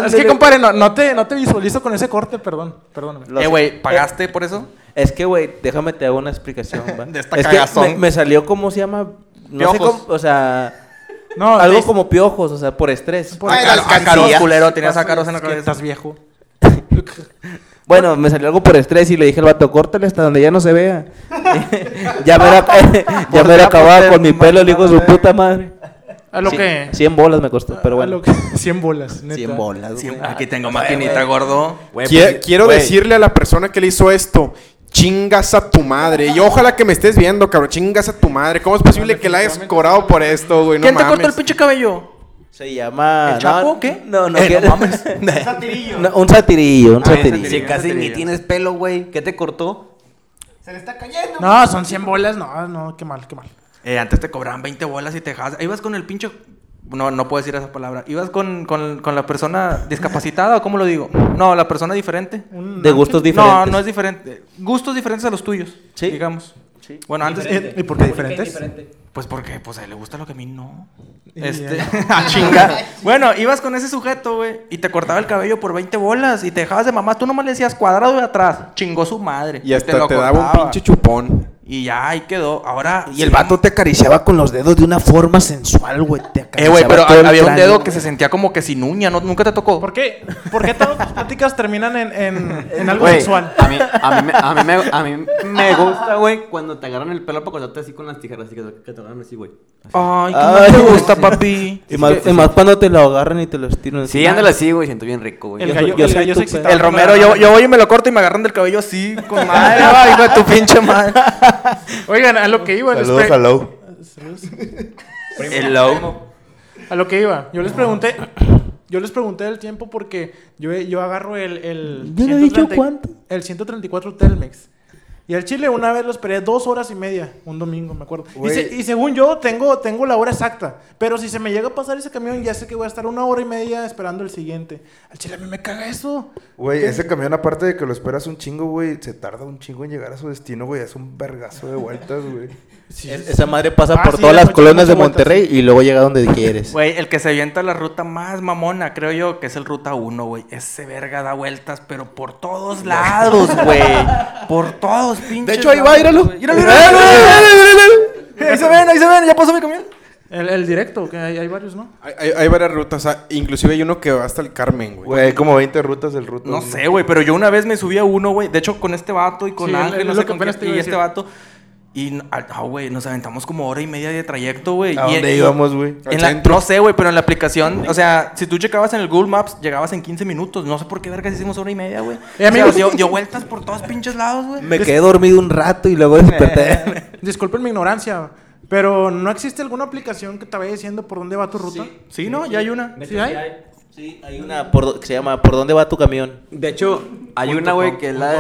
Es que, compadre, no, no, te, no te visualizo con ese corte, perdón. Perdóname. Los- Eh, güey, ¿pagaste por eso? Es que, güey, déjame te hago una explicación, (laughs) ¿va? De esta es que cagazón. me, me salió, ¿cómo se llama? No sé Piojos. cómo, o sea, No, algo como piojos, o sea, por estrés. por- Ay, Ah, culero, tenías a Carlos en la cabeza. Estás viejo. (laughs) Bueno, me salió algo por estrés y le dije al vato, córtale hasta donde ya no se vea. (laughs) ya me era, (laughs) ya me era acabado con mi pelo, el hijo de su puta madre. A lo Cien- que. 100 bolas me costó, pero bueno. lo que (laughs) 100 bolas, neta. 100 bolas, güey. aquí tengo maquinita, gordo. Pues, quiero decirle a la persona que le hizo esto, chingas a tu madre. Y ojalá que me estés viendo, cabrón, chingas a tu madre. ¿Cómo es posible que la hayas cobrado por esto, güey? No ¿Quién te mames. cortó el pinche cabello? Se llama... ¿El Chapo no, o qué? No, no, (laughs) Eh, ¿qué? no mames. (laughs) No, un satirillo, un Ay, satirillo. Si casi ni tienes pelo, güey. ¿Qué te cortó? No, son 100 bolas. No, no, qué mal, qué mal. Eh, antes te cobraban 20 bolas y te dejabas. Ibas con el pinche. No, no puedo decir esa palabra. ¿Ibas con, con, con la persona discapacitada o cómo lo digo? No, la persona diferente. Un De gustos diferentes. No, no es diferente. Gustos diferentes a los tuyos. Sí. Digamos. Bueno, antes. ¿Y, y por qué diferentes? Pues porque pues a él le gusta lo que a mí no. Este, (laughs) a chingar. Bueno, ibas con ese sujeto, güey, y te cortaba el cabello por 20 bolas y te dejabas de mamá. Tú nomás le decías cuadrado de atrás. Chingó su madre. Y hasta te, lo daba un pinche chupón. Y ya ahí quedó. Ahora. Y el vato te acariciaba con los dedos de una forma sensual, güey. Te Eh, güey, acariciaba pero todo el había un cráneo, dedo que se sentía como que sin uña, ¿no? ¿Nunca te tocó? ¿Por qué? ¿Por qué todas tus pláticas terminan en, en, (laughs) en algo Güey, sexual? A mí, a, mí, me- a, mí me, a mí me (laughs) gusta, güey, cuando te agarran el pelo para cortarte así con las tijeras, así que, que te agarran así, güey. Ay, ¿qué Ay, no te güey, gusta, sí. papi? Y más, y más cuando te lo agarran y te lo estiran. Sí, ándale así, güey, siento bien rico, güey. El yo gallo, soy- yo el soy gallo tu se pe- excitaba El cuando Romero, yo, yo voy y me lo corto y me agarran del cabello así, con (laughs) madre. Ay, hijo de tu pinche madre. (laughs) Oigan, a lo que iba. les Saludos pre- a Low. El low. A lo que iba. Yo les pregunté. Yo les pregunté el tiempo porque yo, yo agarro el. el Yo no he dicho 130 cuánto. El 134 Telmex. Y al Chile una vez lo esperé dos horas y media, un domingo, me acuerdo. Y, Güey. se- y según yo, tengo, tengo la hora exacta. Pero si se me llega a pasar ese camión, ya sé que voy a estar una hora y media esperando el siguiente. Al Chile a mí me caga eso. Güey, ese camión, aparte de que lo esperas un chingo, güey, se tarda un chingo en llegar a su destino, güey. Es un vergazo de vueltas, güey. Es- esa madre pasa Ah, por sí, todas da las colonias de muchas vueltas, Monterrey y luego llega donde quieres. Güey, el que se avienta la ruta más mamona, creo yo, que es el ruta 1, güey. Ese verga da vueltas, pero por todos lados, güey. (laughs) Por todos, pinches. De hecho, ahí va, míralo, míralo. Ahí se ven, ahí se ven, ya pasó mi camión. El, el directo, que hay, hay varios, ¿no? Hay, hay- hay varias rutas, inclusive hay uno que va hasta el Carmen, güey. Güey, hay como 20 rutas del ruta. No uno. sé, güey, pero yo una vez me subí a uno, güey. De hecho, con este vato y con Sí, Ángel, no sé con iba y este vato. Y, ah, güey, nos aventamos como hora y media de trayecto, güey. ¿A Y- dónde íbamos, güey? No sé, güey, pero en la aplicación, o sea, si tú checabas en el Google Maps, llegabas en 15 minutos. No sé por qué vergas hicimos hora y media, güey. Eh, o sea, dio, dio vueltas por todos pinches lados, güey. Me quedé dormido un rato y luego desperté. (laughs) Disculpen mi ignorancia, pero ¿no existe alguna aplicación que te vaya diciendo por dónde va tu ruta? Sí, ¿no? Ya hay una. ¿Sí hay? Sí, hay una por que se llama ¿Por dónde va tu camión? De hecho, hay una, güey, que es la,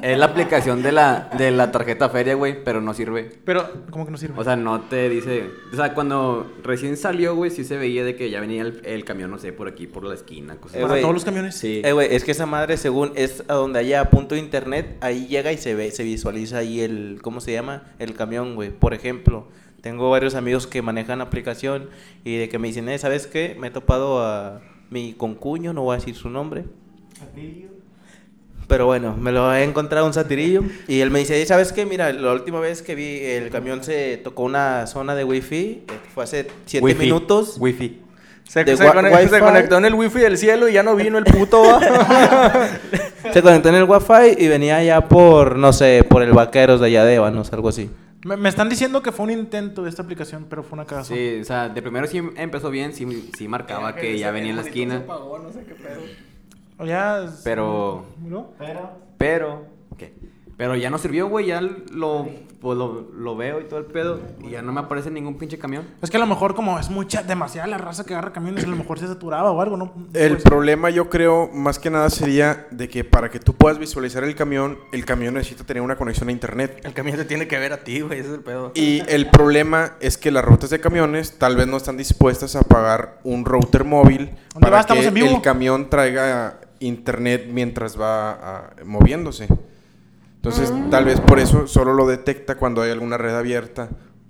es la aplicación de la, de la tarjeta feria, güey, pero no sirve. Pero, ¿cómo que no sirve? O sea, no te dice. O sea, cuando recién salió, güey, sí se veía de que ya venía el, el camión, no sé, por aquí, por la esquina, cosas Eh, ¿Para güey. todos los camiones? Sí. Eh, güey, es que esa madre, según es a donde haya punto de internet, ahí llega y se ve, se visualiza ahí el, ¿cómo se llama? El camión, güey. Por ejemplo, tengo varios amigos que manejan aplicación y de que me dicen, eh, ¿sabes qué? Me he topado a mi concuño, no voy a decir su nombre. Pero bueno, me lo he encontrado un satirillo y él me dice, "Eh, ¿sabes qué? Mira, la última vez que vi el camión se tocó una zona de wifi, eh, fue hace siete Wifi. minutos. Wifi. Se, se conect- se conectó en el wifi del cielo y ya no vino el puto. (laughs) Se conectó en el wifi y venía ya por, no sé, por el vaqueros de allá de algo así. Me, me están diciendo que fue un intento de esta aplicación, pero fue una cagazón. Sí, o sea, de primero sí empezó bien, sí, sí marcaba que ya venía en la esquina. O ya... Pero- ¿No? Pero, ¿qué? Pero ya no sirvió, güey, ya lo, pues, lo, lo veo y todo el pedo y ya no me aparece ningún pinche camión. Es que a lo mejor como es mucha, demasiada la raza que agarra camiones, a lo mejor se saturaba o algo, ¿no? El Pues, problema yo creo más que nada sería de que para que tú puedas visualizar el camión, el camión necesita tener una conexión a internet. el camión te tiene que ver a ti, güey. Ese es el pedo. Y el problema es que las rutas de camiones tal vez no están dispuestas a pagar un router móvil ¿Dónde para va? Que el camión traiga internet mientras va ah, moviéndose. Entonces, Mm. tal vez por eso solo lo detecta cuando hay alguna red abierta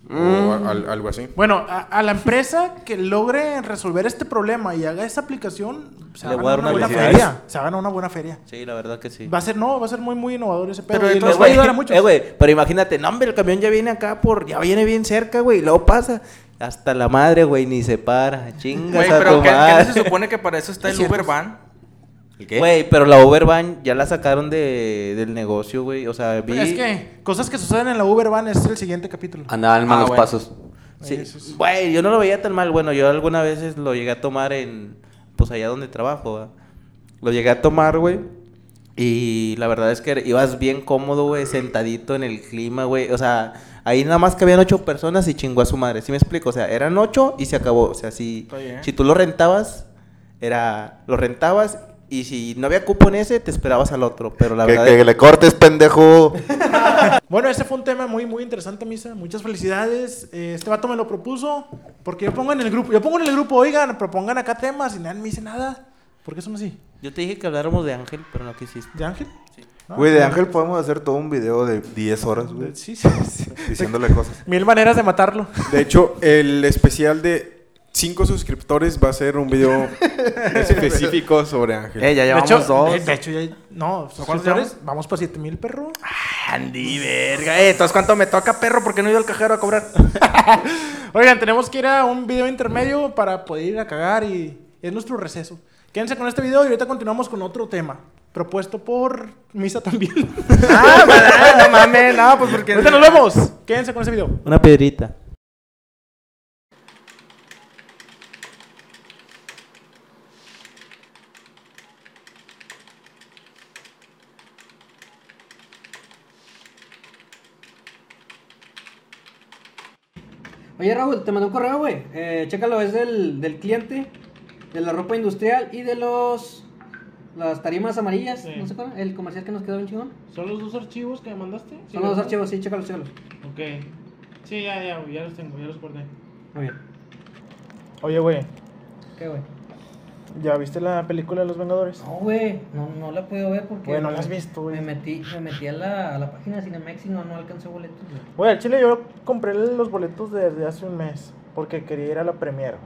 o a- al- algo así. Bueno, a, a la empresa que logre resolver este problema y haga esa aplicación, se Le voy a dar una buena feria. Se va a ganar una buena feria. Sí, la verdad que sí. Va a ser, no, va a ser muy, muy innovador ese pedo. Pero y el- nos Eh, va a ayudar a muchos. eh, güey, pero imagínate, no, hombre, el camión ya viene acá por, ya viene bien cerca, güey, y luego pasa. Hasta la madre, güey, ni se para. Chingas Güey, a pero tu ¿qué, qué no madre. se supone que para eso está el Uber Van? Güey, pero la Uber Van ya la sacaron de, del negocio, güey. O sea, vi... Es que cosas que suceden en la Uber Van es el siguiente capítulo. Andaban en Ah, malos pasos. Sí, güey, yo no lo veía tan mal. Bueno, yo algunas veces lo llegué a tomar en, pues allá donde trabajo, ¿va? Lo llegué a tomar, güey. Y la verdad es que ibas bien cómodo, güey, sentadito en el clima, güey. O sea, ahí nada más cabían ocho personas y chingó a su madre. ¿Sí me explico? O sea, eran ocho y se acabó. O sea, si, si tú lo rentabas, era, lo rentabas y si no había cupo en ese, te esperabas al otro. Pero la Que, verdad que le cortes, pendejo. (laughs) Bueno, ese fue un tema muy, muy interesante, Misa. Muchas felicidades. Eh, Este vato me lo propuso. Porque yo pongo en el grupo, yo pongo en el grupo, oigan, propongan acá temas y nadie me dice nada. ¿Por qué son así? yo te dije que habláramos de Ángel, pero no quisiste. ¿De Ángel? No, Güey, de. Ángel podemos hacer todo un video de 10 horas, güey. Sí, sí, sí. Diciéndole cosas. Mil maneras de matarlo. De hecho, el especial de 5 suscriptores va a ser un video (laughs) específico sobre Ángel. Eh, ya De llevamos hecho, dos. de, de hecho, ya, no, ¿Cuántos suscriptores, vamos para 7 mil, perro. Andy, verga. Eh, entonces, ¿cuánto me toca, perro? Porque no he ido al cajero a cobrar. (laughs) Oigan, tenemos que ir a un video intermedio para poder ir a cagar y es nuestro receso. Quédense con este video y ahorita continuamos con otro tema. Propuesto por Misa también. ah, madre, no mames, no, pues porque. ahorita nos vemos. Quédense con ese video. Una piedrita. Oye, Raúl, te mandé un correo, güey. Eh, chécalo, es del, del cliente, de la ropa industrial y de los. Las tarimas amarillas, Sí. no sé cuál, el comercial que nos quedó bien chingón. ¿Son los dos archivos que me mandaste? Son los dos archivos, sí, chécalos, chécalos. Ok. Sí, ya, ya, ya los tengo, ya los guardé. Muy bien. Oye, güey, ¿Qué, güey? ¿Ya viste la película de Los Vengadores? No, güey, no, no la puedo ver porque. Güey, no la has visto, güey. Me metí, me metí a la, a la página de Cinemex y no, no alcancé boletos, güey. Güey, al chile yo compré los boletos desde hace un mes porque quería ir a la premiere.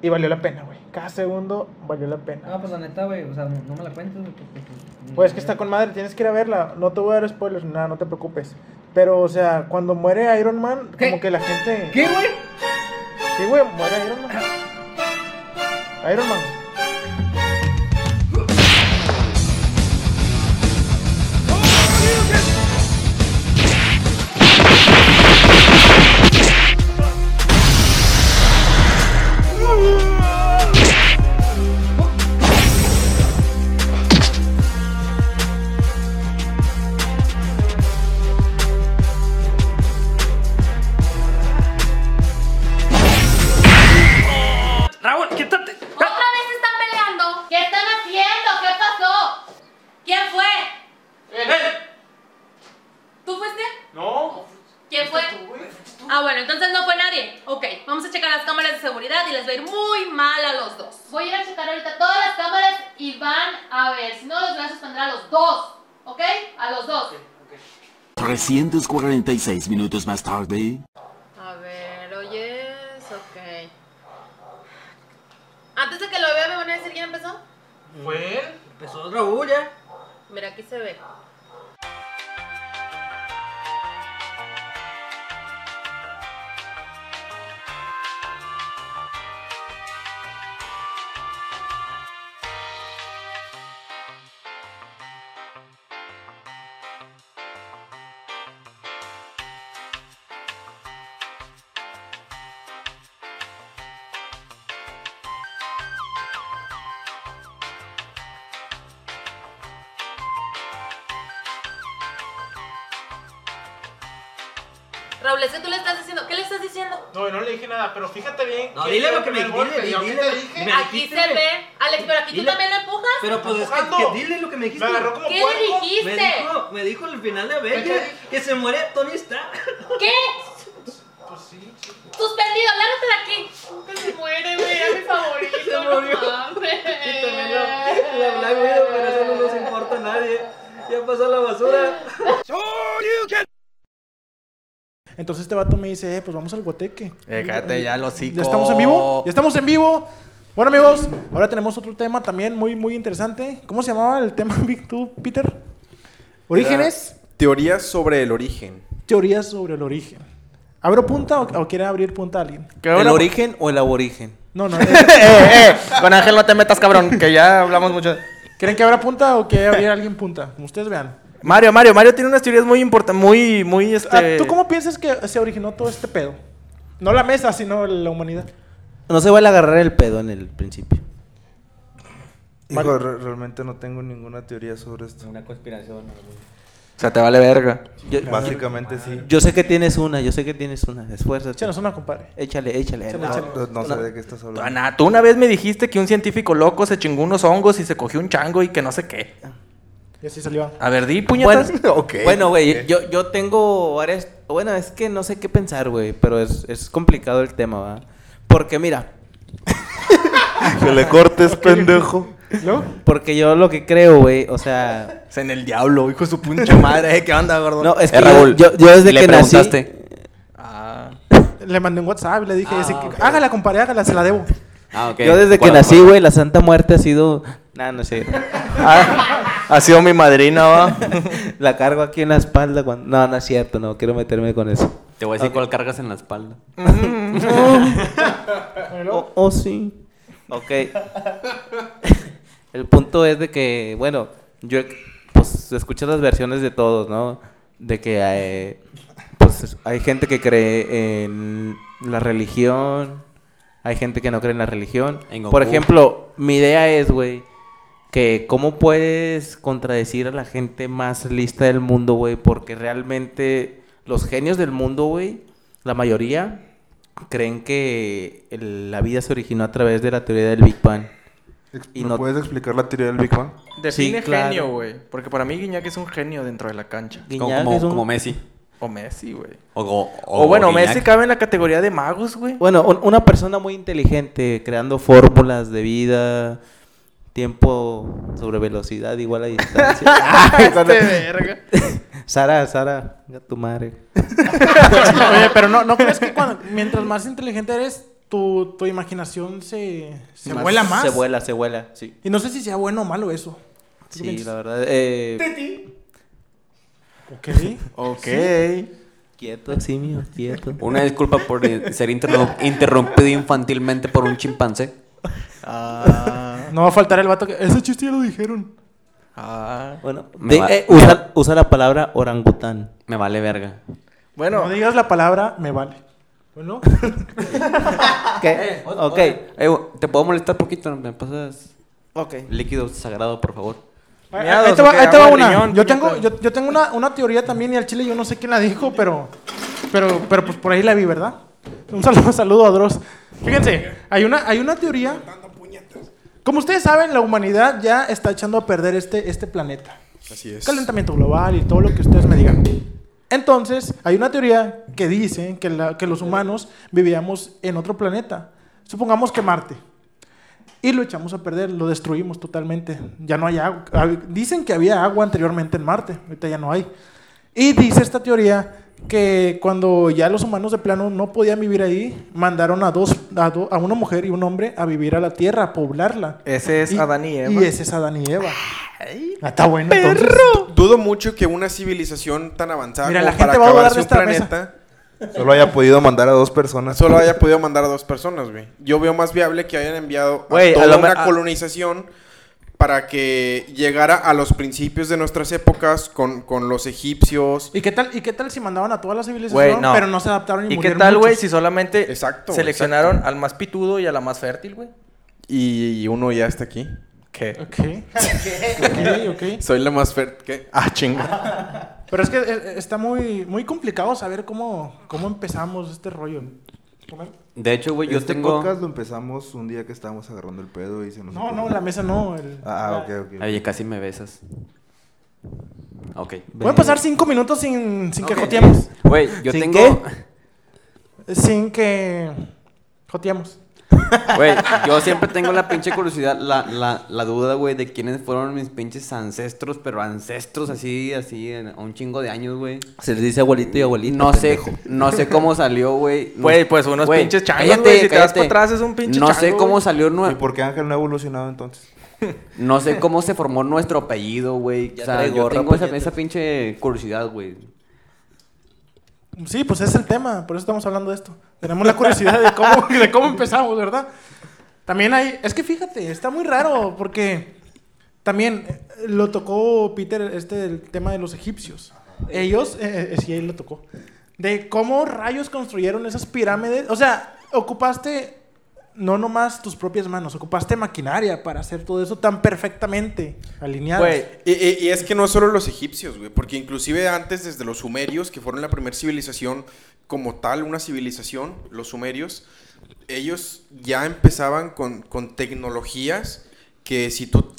Y valió la pena, güey. Cada segundo valió la pena. No, pues la neta, güey, o sea, no, no me la cuentes, güey. pues, Pues que está con madre, tienes que ir a verla. No te voy a dar spoilers nada, no te preocupes. Pero, o sea, cuando muere Iron Man, ¿Qué? como que la gente. ¿Qué, güey? Sí, güey, muere Iron Man. Iron Man. 346 minutos más tarde. A ver, oyes, ok. Antes de que lo vea, ¿me van a decir quién empezó? ¿Fue él? Empezó Raúl ya. Mira, aquí se ve. Le dije nada, pero fíjate bien. No, dile lo que me el dile, dile, dile. dije, Aquí dijiste, se ve. Alex, pero aquí tú también lo empujas. Pero pues es que, dile lo que me dijiste. Me agarró como ¿Qué puerco. le dijiste? Me dijo, me dijo al final de ¿Qué te Avengers que se muere Tony Stark. (laughs) ¿Qué? Pues sí. Suspendido, lárgate de aquí. Que se muere, güey, era mi favorito. Se murió. Y también la, la Black Widow, pero eso no nos importa a nadie. Ya pasó la basura. (laughs) Entonces este vato me dice, eh, pues vamos al guateque. Eh, cállate ya, los ¿Ya estamos en vivo? ¿Ya estamos en vivo? Bueno, amigos, ahora tenemos otro tema también muy, muy interesante. ¿Cómo se llamaba el tema, tú, Peter? Orígenes, Teorías sobre el origen. teorías sobre el origen. ¿Abro punta o, o quiere abrir punta alguien? ¿Qué ¿El origen o el aborigen? No, no. (laughs) eh, eh, con Ángel no te metas, cabrón, que ya hablamos mucho. ¿Quieren que abra punta o quiere abrir alguien punta? Como ustedes vean. Mario, Mario, Mario tiene unas teorías muy importantes, muy, muy, Ah, este... ¿Tú cómo piensas que se originó todo este pedo? No la mesa, sino la humanidad. No se vale agarrar el pedo en el principio. Hijo, re- realmente no tengo ninguna teoría sobre esto. Una conspiración. O sea, te vale verga. Yo, Básicamente sí. yo sé que tienes una, yo sé que tienes una. Esfuérzate. Échanos una, compadre. Échale, échale. Échale, No, échale. No, no sé de qué estás hablando. Ana, tú una vez me dijiste que un científico loco se chingó unos hongos y se cogió un chango y que no sé qué. Y así salió. A ver, di Bueno, puñetas. Bueno, (laughs) güey, yo, yo tengo varias... Bueno, es que no sé qué pensar, güey, pero es, es complicado el tema, ¿va? Porque mira, (laughs) Que le cortes, (laughs) pendejo. ¿No? porque yo lo que creo, güey, o sea... Es en el diablo, hijo de su pinche madre. ¿eh? ¿Qué onda, gordo? No, es Eh, que yo- yo, yo desde le que nací... Ah. Le mandé un WhatsApp y le dije, Ah, hágala, compadre, hágala, se la debo. Ah, ok. Yo desde que ¿Cuál- nací, güey, la Santa Muerte ha sido... Nah, no sé. Ah, Ha sido mi madrina, va. (laughs) La cargo aquí en la espalda. cuando- No, no es cierto, no quiero meterme con eso. Te voy a decir cuál cargas en la espalda. (laughs) Oh, oh, sí. Ok. El punto es de que, bueno, yo pues escucho las versiones de todos, ¿no? De que eh, pues hay gente que cree en la religión, hay gente que no cree en la religión. En Por ejemplo, mi idea es, güey, que cómo puedes contradecir a la gente más lista del mundo, güey, porque realmente los genios del mundo, güey, la mayoría creen que el- la vida se originó a través de la teoría del Big Bang. Ex- Y ¿Me no- puedes explicar la teoría del Big Bang? Define Sí, claro. genio, güey. Porque para mí Guiñac es un genio dentro de la cancha. Como, Guiñac como, es un- como Messi. O Messi, güey. O, o, O, bueno, Guiñac. Messi cabe en la categoría de magos, güey. Bueno, un- una persona muy inteligente creando fórmulas de vida, tiempo sobre velocidad igual a distancia. (laughs) (laughs) este verga. (laughs) Sara, Sara, a tu madre. Oye, pero no, ¿no crees que cuando, mientras más inteligente eres, tu, tu imaginación se, se vuela más? Se vuela, se vuela, sí. Y no sé si sea bueno o malo eso. ¿Tú qué Sí, piensas? la verdad. Eh, Ok. Ok. quieto, simio, quieto. Una disculpa por ser interru- interrumpido infantilmente por un chimpancé. Ah. No va a faltar el vato que... Ese chiste ya lo dijeron. Ah. Bueno, Me di- va- eh, usa, usa la palabra orangután. Me vale verga. Bueno, No digas la palabra, me vale. Bueno. (laughs) ¿Qué? ok. Eh, ¿Te puedo molestar poquito? ¿Me pasas Ok. líquido sagrado, por favor? Miados, ahí te va, de una. riñón, yo, tengo, yo, yo tengo una, una teoría también y al chile yo no sé quién la dijo, pero, pero, pero pues por ahí la vi, ¿verdad? Un saludo, saludo a Dross. Fíjense, hay una, hay una teoría. Como ustedes saben, la humanidad ya está echando a perder este, este planeta. Así es. Calentamiento global y todo lo que ustedes me digan. Entonces, hay una teoría que dice que, la- que los humanos vivíamos en otro planeta. Supongamos que Marte. Y lo echamos a perder, lo destruimos totalmente. Ya no hay agua. Dicen que había agua anteriormente en Marte, ahorita ya no hay. Y dice esta teoría que cuando ya los humanos de plano no podían vivir ahí, mandaron a dos, a, do- a una mujer y un hombre a vivir a la Tierra, a poblarla. ese es Adán y Eva. Y ese es Adán y Eva. Está bueno. entonces. Dudo mucho que una civilización tan avanzada Mira, como la gente para va a dudar acabarse de un esta planeta Solo haya podido mandar a dos personas. solo haya podido mandar a dos personas, güey. Yo veo más viable que hayan enviado a toda una a- colonización para que llegara a los principios de nuestras épocas con, con los egipcios. ¿Y qué tal, y qué tal si mandaban a toda la civilización, Güey, no. pero no se adaptaron y, ¿Y qué tal, güey, si solamente Exacto, seleccionaron al más pitudo y a la más fértil, güey? Y uno ya está aquí. ¿Qué? Ok. (laughs) ok, ok. Soy la más fértil. ¿Qué? Ah, chinga. Pero es que eh, está muy, muy complicado saber cómo, cómo empezamos este rollo. De hecho, güey, yo este tengo... podcast lo empezamos un día que estábamos agarrando el pedo y se nos... No, ocurrió. no, la mesa no. el- Ah, ok, ok. Oye, casi me besas. Ok. Pueden pasar cinco minutos sin, sin que joteemos. Güey, yo ¿Sin tengo... Sin que joteemos. Güey, yo siempre tengo la pinche curiosidad, la, la, la duda, güey, de quiénes fueron mis pinches ancestros, pero ancestros así, así, en- a un chingo de años, güey. Se les dice abuelito y abuelita. No sé, no sé cómo salió, güey. No- (laughs) Güey, pues unos Güey, pinches changos, cállate, güey. Si te das cállate. para atrás es un pinche No sé cómo güey. salió, ¿Y nue- por qué Ángel no ha evolucionado entonces? no sé cómo se formó nuestro apellido, güey. Ya O sea, trae yo gorra, tengo esa, puñetas. esa pinche curiosidad, güey. Sí, pues es el tema, por eso estamos hablando de esto. Tenemos la curiosidad de cómo, de cómo empezamos, ¿verdad? También hay, es que fíjate, está muy raro porque también eh, lo tocó Peter, este el tema de los egipcios. Ellos, eh, eh, sí, él lo tocó. De cómo rayos construyeron esas pirámides. O sea, ocupaste no nomás tus propias manos, ocupaste maquinaria para hacer todo eso tan perfectamente alineado. Y es que no solo los egipcios, güey, porque inclusive antes, desde los sumerios, que fueron la primera civilización como tal, una civilización, los sumerios, ellos ya empezaban con, con tecnologías que si tú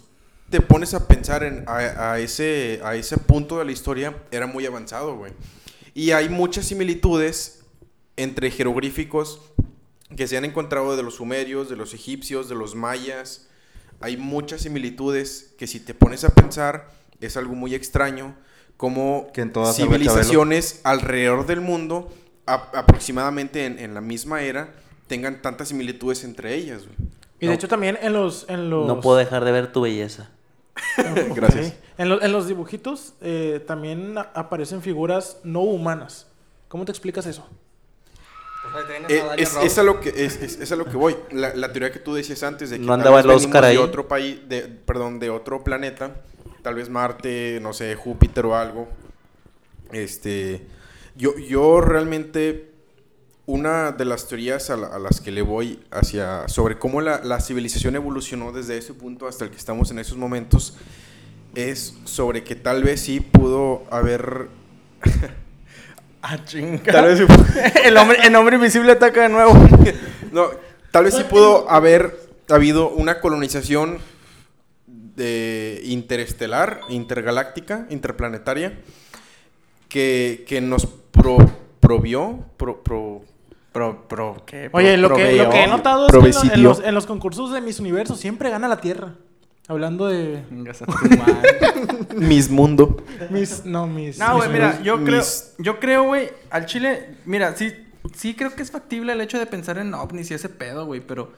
te pones a pensar en, a, a ese, a ese punto de la historia, era muy avanzado, güey. Y hay muchas similitudes entre jeroglíficos que se han encontrado de los sumerios, de los egipcios, de los mayas. Hay muchas similitudes que si te pones a pensar es algo muy extraño como Que en todas civilizaciones alrededor del mundo, a- aproximadamente en, en la misma era, tengan tantas similitudes entre ellas. güey. y de hecho también en los... En los No puedo dejar de ver tu belleza. (laughs) Gracias. En, lo- en los dibujitos eh, también aparecen figuras no humanas. ¿Cómo te explicas eso? Eh, es, es a lo que, es, es- es a lo que voy. La, la teoría que tú decías antes de que ¿No andaba el Oscar ahí? de otro país, de, perdón, de otro planeta, tal vez Marte, no sé, Júpiter o algo. Este, yo, yo realmente una de las teorías a, la- a las que le voy hacia sobre cómo la, la civilización evolucionó desde ese punto hasta el que estamos en esos momentos es sobre que tal vez sí pudo haber (laughs) Ah, chinga. Tal vez sí (laughs) el, hombre, el hombre invisible ataca de nuevo. (laughs) No, tal vez sí pudo haber habido una colonización de interestelar, intergaláctica, interplanetaria, que, que nos pro, provió, pro, pro- Pro, pro, ¿qué? Oye, Pro- lo que, lo que he notado es que en, los, en los concursos de Miss Universo siempre gana la Tierra. Hablando de. (laughs) Miss Mundo. Miss... No, Miss... No, güey, mira, yo creo, mis- yo creo, güey, al chile, mira, sí, sí creo que es factible el hecho de pensar en ovnis y ese pedo, güey, pero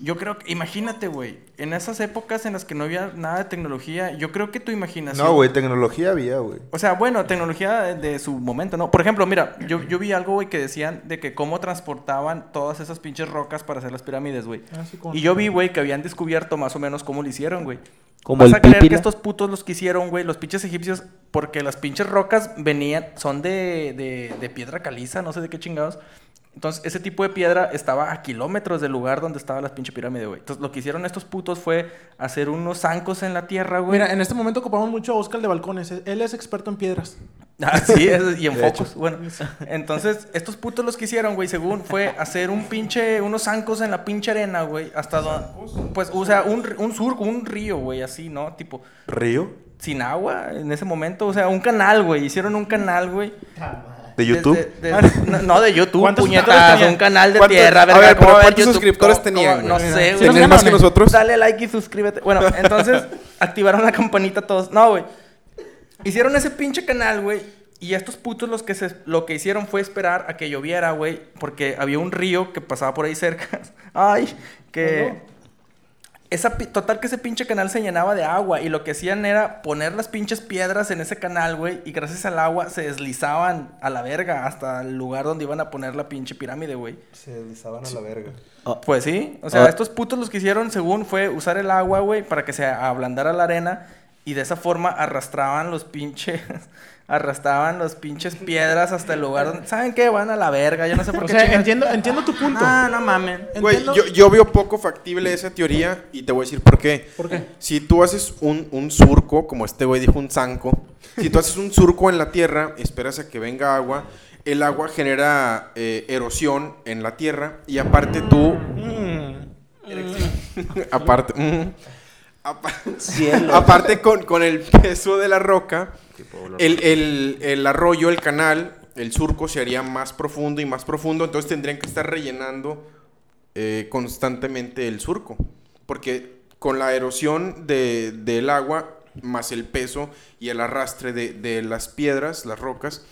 yo creo que, imagínate, güey, en esas épocas en las que no había nada de tecnología, yo creo que tu imaginación... No, güey, tecnología había, güey. O sea, bueno, tecnología de, de su momento, ¿no? Por ejemplo, mira, yo, yo vi algo, güey, que decían de que cómo transportaban todas esas pinches rocas para hacer las pirámides, güey. Ah, sí, Y yo vi, güey, que habían descubierto más o menos cómo lo hicieron, güey. Como ¿Vas el a creer que estos putos los que hicieron, güey, los pinches egipcios, porque las pinches rocas venían, son de, de, de piedra caliza, no sé de qué chingados. Entonces, ese tipo de piedra estaba a kilómetros del lugar donde estaba la pinche pirámide, güey. Entonces, lo que hicieron estos putos fue hacer unos zancos en la tierra, güey. Mira, en este momento ocupamos mucho a Oscar de Balcones. Él es experto en piedras. (laughs) Ah, sí, y en De focos. Bueno, entonces, estos putos los que hicieron, güey, según fue hacer un pinche, unos zancos en la pinche arena, güey, hasta donde, pues, o sea, un, un surco, un río, güey, así, ¿no? Tipo, ¿Río? sin agua en ese momento, o sea, un canal, güey, hicieron un canal, güey. ¿De YouTube? Desde- no, no, de YouTube, ¿Cuántos puñetas, un canal de ¿Cuántos- tierra, a ver, ¿cómo pero cuántos YouTube? suscriptores ¿Cómo- tenían, No güey? sé, güey. ¿Tenían más que nosotros? Dale like y suscríbete. Bueno, (laughs) entonces activaron la campanita todos. No, güey. Hicieron ese pinche canal, güey. Y estos putos los que se, lo que hicieron fue esperar a que lloviera, güey. Porque había un río que pasaba por ahí cerca. (laughs) Ay, que... Esa, total que ese pinche canal se llenaba de agua y lo que hacían era poner las pinches piedras en ese canal, güey, y gracias al agua se deslizaban a la verga hasta el lugar donde iban a poner la pinche pirámide, güey. Se deslizaban a la verga. Pues sí, o sea, Ah. estos putos los que hicieron, según fue usar el agua, güey, para que se ablandara la arena y de esa forma arrastraban los pinches, arrastraban los pinches (laughs) piedras hasta el lugar donde, ¿saben qué? Van a la verga, yo no sé por O qué. sea, entiendo, entiendo tu punto. Ah, no mamen. Güey, Entiendo- yo, yo veo poco factible esa teoría y te voy a decir por qué. ¿Por qué? Si tú haces un, un surco, como este güey dijo, un zanco, si tú haces un surco en la tierra, esperas a que venga agua, el agua genera eh, erosión en la tierra y aparte tú... (laughs) aparte... mm, apa- (laughs) aparte con, con el peso de la roca, el, el- el arroyo, el canal, el surco se haría más profundo y más profundo, entonces tendrían que estar rellenando eh, constantemente el surco. Porque con la erosión de- del agua, más el peso y el arrastre de, de las piedras, las rocas,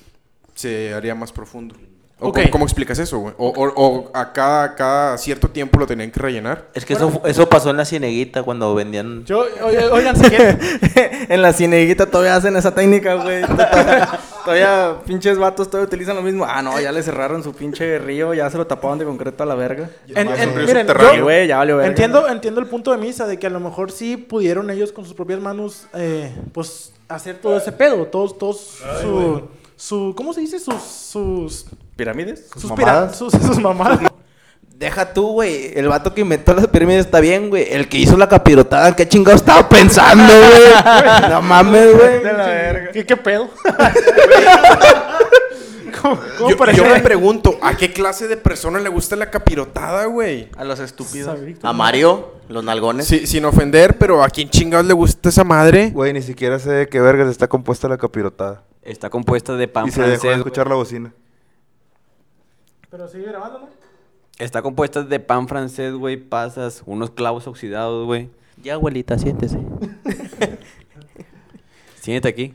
se haría más profundo. ¿O Ok. cómo, cómo explicas eso, güey? O, o- o a cada, cada cierto tiempo lo tenían que rellenar. Es que eso, eso pasó en la cieneguita cuando vendían. Yo, oye, oigan, si quieren- (laughs) en la cineguita todavía hacen esa técnica, güey. Todavía, (laughs) todavía pinches vatos todavía utilizan lo mismo. Ah, no, ya le cerraron su pinche río, ya se lo tapaban de concreto a la verga. en- en- miren, subterráneo. yo- güey, ya valió verga. Entiendo, entiendo el punto de misa de que a lo mejor sí pudieron ellos con sus propias manos, eh, pues, hacer todo ese pedo, todos, todos, su, su, ¿cómo se dice? Sus, sus, ¿Pirámides? sus, mamadas. sus, sus mamadas. (laughs) Deja tú, güey. El vato que inventó las pirámides está bien, güey. El que hizo la capirotada, ¿qué chingado estaba pensando, (laughs) güey? no mames, güey. ¿Qué, qué pedo? (laughs) ¿Cómo, cómo Yo, yo me pregunto, ¿a qué clase de persona le gusta la capirotada, güey? A los estúpidos. A Mario, los nalgones. Sí, sin ofender, pero ¿a quién chingados le gusta esa madre? Güey, ni siquiera sé de qué vergas está compuesta la capirotada. Está compuesta de pan y se dejó de francés. escuchar la bocina. Pero sigue grabando, ¿no? Está compuesta de pan francés, güey, pasas, unos clavos oxidados, güey. Ya, abuelita, siéntese. (laughs) Siéntate aquí.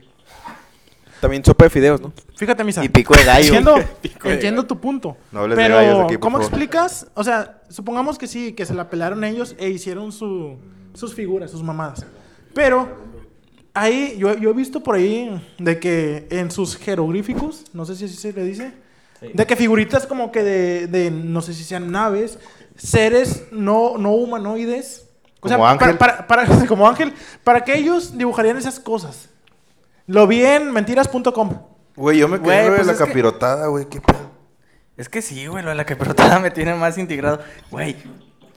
También sopa de fideos, ¿no? Fíjate, Misa. Y pico de gallo. Entiendo, (laughs) Pico de entiendo tu punto. No hables de pero, gallos aquí, por ¿cómo favor. explicas? O sea, supongamos que sí, que se la pelaron ellos e hicieron su, sus figuras, sus mamadas. Pero ahí, yo, yo he visto por ahí de que en sus jeroglíficos, no sé si así se le dice, de que figuritas como que de, de, no sé si sean naves, seres no, no humanoides. O sea, Como ángel. Para, para- para- (laughs) como ángel, para que ellos dibujarían esas cosas. Lo vi en mentiras.com. Güey, yo me Güey, quedé de pues la es que- capirotada, güey. ¿Qué pedo? Es que sí, güey, lo de la capirotada (laughs) me tiene más integrado. Güey,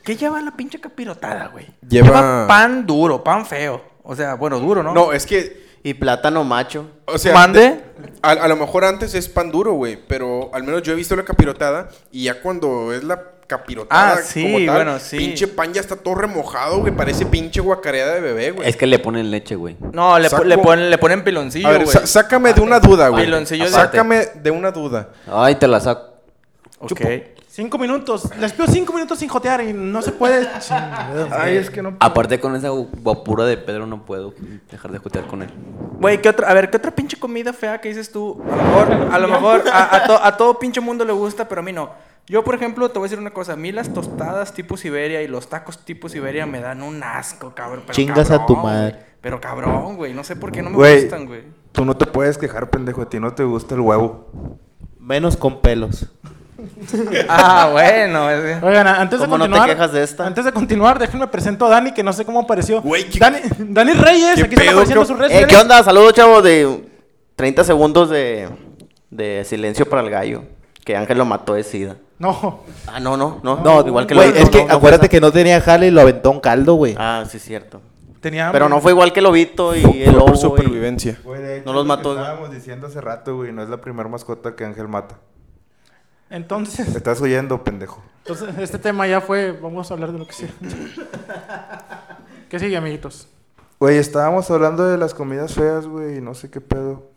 ¿qué lleva la pinche capirotada, güey? Lleva- pan duro, pan feo. O sea, bueno, duro, ¿no? No, es que, Y plátano macho. o sea, ¿Mande? A, a lo mejor antes es pan duro, güey, pero al menos yo he visto la capirotada y ya cuando es la capirotada Ah, sí, como tal, bueno, sí. pinche pan ya está todo remojado, güey, parece pinche guacareada de bebé, güey. Es que le ponen leche, güey. No, le, po- le ponen, le ponen piloncillo, A ver, güey. sácame de una duda, güey. Piloncillo de- Sácame de una duda. Ay, te la saco. Ok. Cinco minutos. Les pido cinco minutos sin jotear y no se puede. (laughs) Ay, es que no. Aparte con esa guapura de Pedro no puedo dejar de jotear con él. Güey, ¿qué otra, a ver, ¿qué otra pinche comida fea que dices tú? A lo mejor, a, lo mejor a, a to- a todo pinche mundo le gusta, pero a mí no. Yo, por ejemplo, te voy a decir una cosa. A mí las tostadas tipo Siberia y los tacos tipo Siberia me dan un asco, cabrón. pero Chingas a tu madre. Pero cabrón, güey. No sé por qué no me Güey, gustan, güey. tú no te puedes quejar, pendejo. A ti no te gusta el huevo. Menos con pelos. (laughs) Ah, bueno. es- Oigan, antes de ¿Cómo no te continuar. quejas de esta? Antes de continuar, déjenme presento a Dani, que no sé cómo apareció. Güey, ¿qué- Dani, Dani Reyes, qué aquí pedo? apareciendo ¿Qué- sus redes Eh, ¿Qué onda? Saludos, chavos, de 30 segundos de, de silencio para el gallo. Que Ángel lo mató de sida. No. Ah, no, no, no. No, igual que güey, lo es que acuérdate que no tenía jale y lo aventó un caldo, güey. Ah, sí, cierto. Tenía Pero no fue igual que Lobito y el lobo. por supervivencia. Güey, de hecho, No los lo mató. Estábamos diciendo hace rato, güey. No es la primera mascota que Ángel mata. Entonces, Te estás oyendo, pendejo. entonces, este tema ya fue. Vamos a hablar de lo que sea. ¿Qué sigue, amiguitos? Güey, estábamos hablando de las comidas feas, güey. y No sé qué pedo.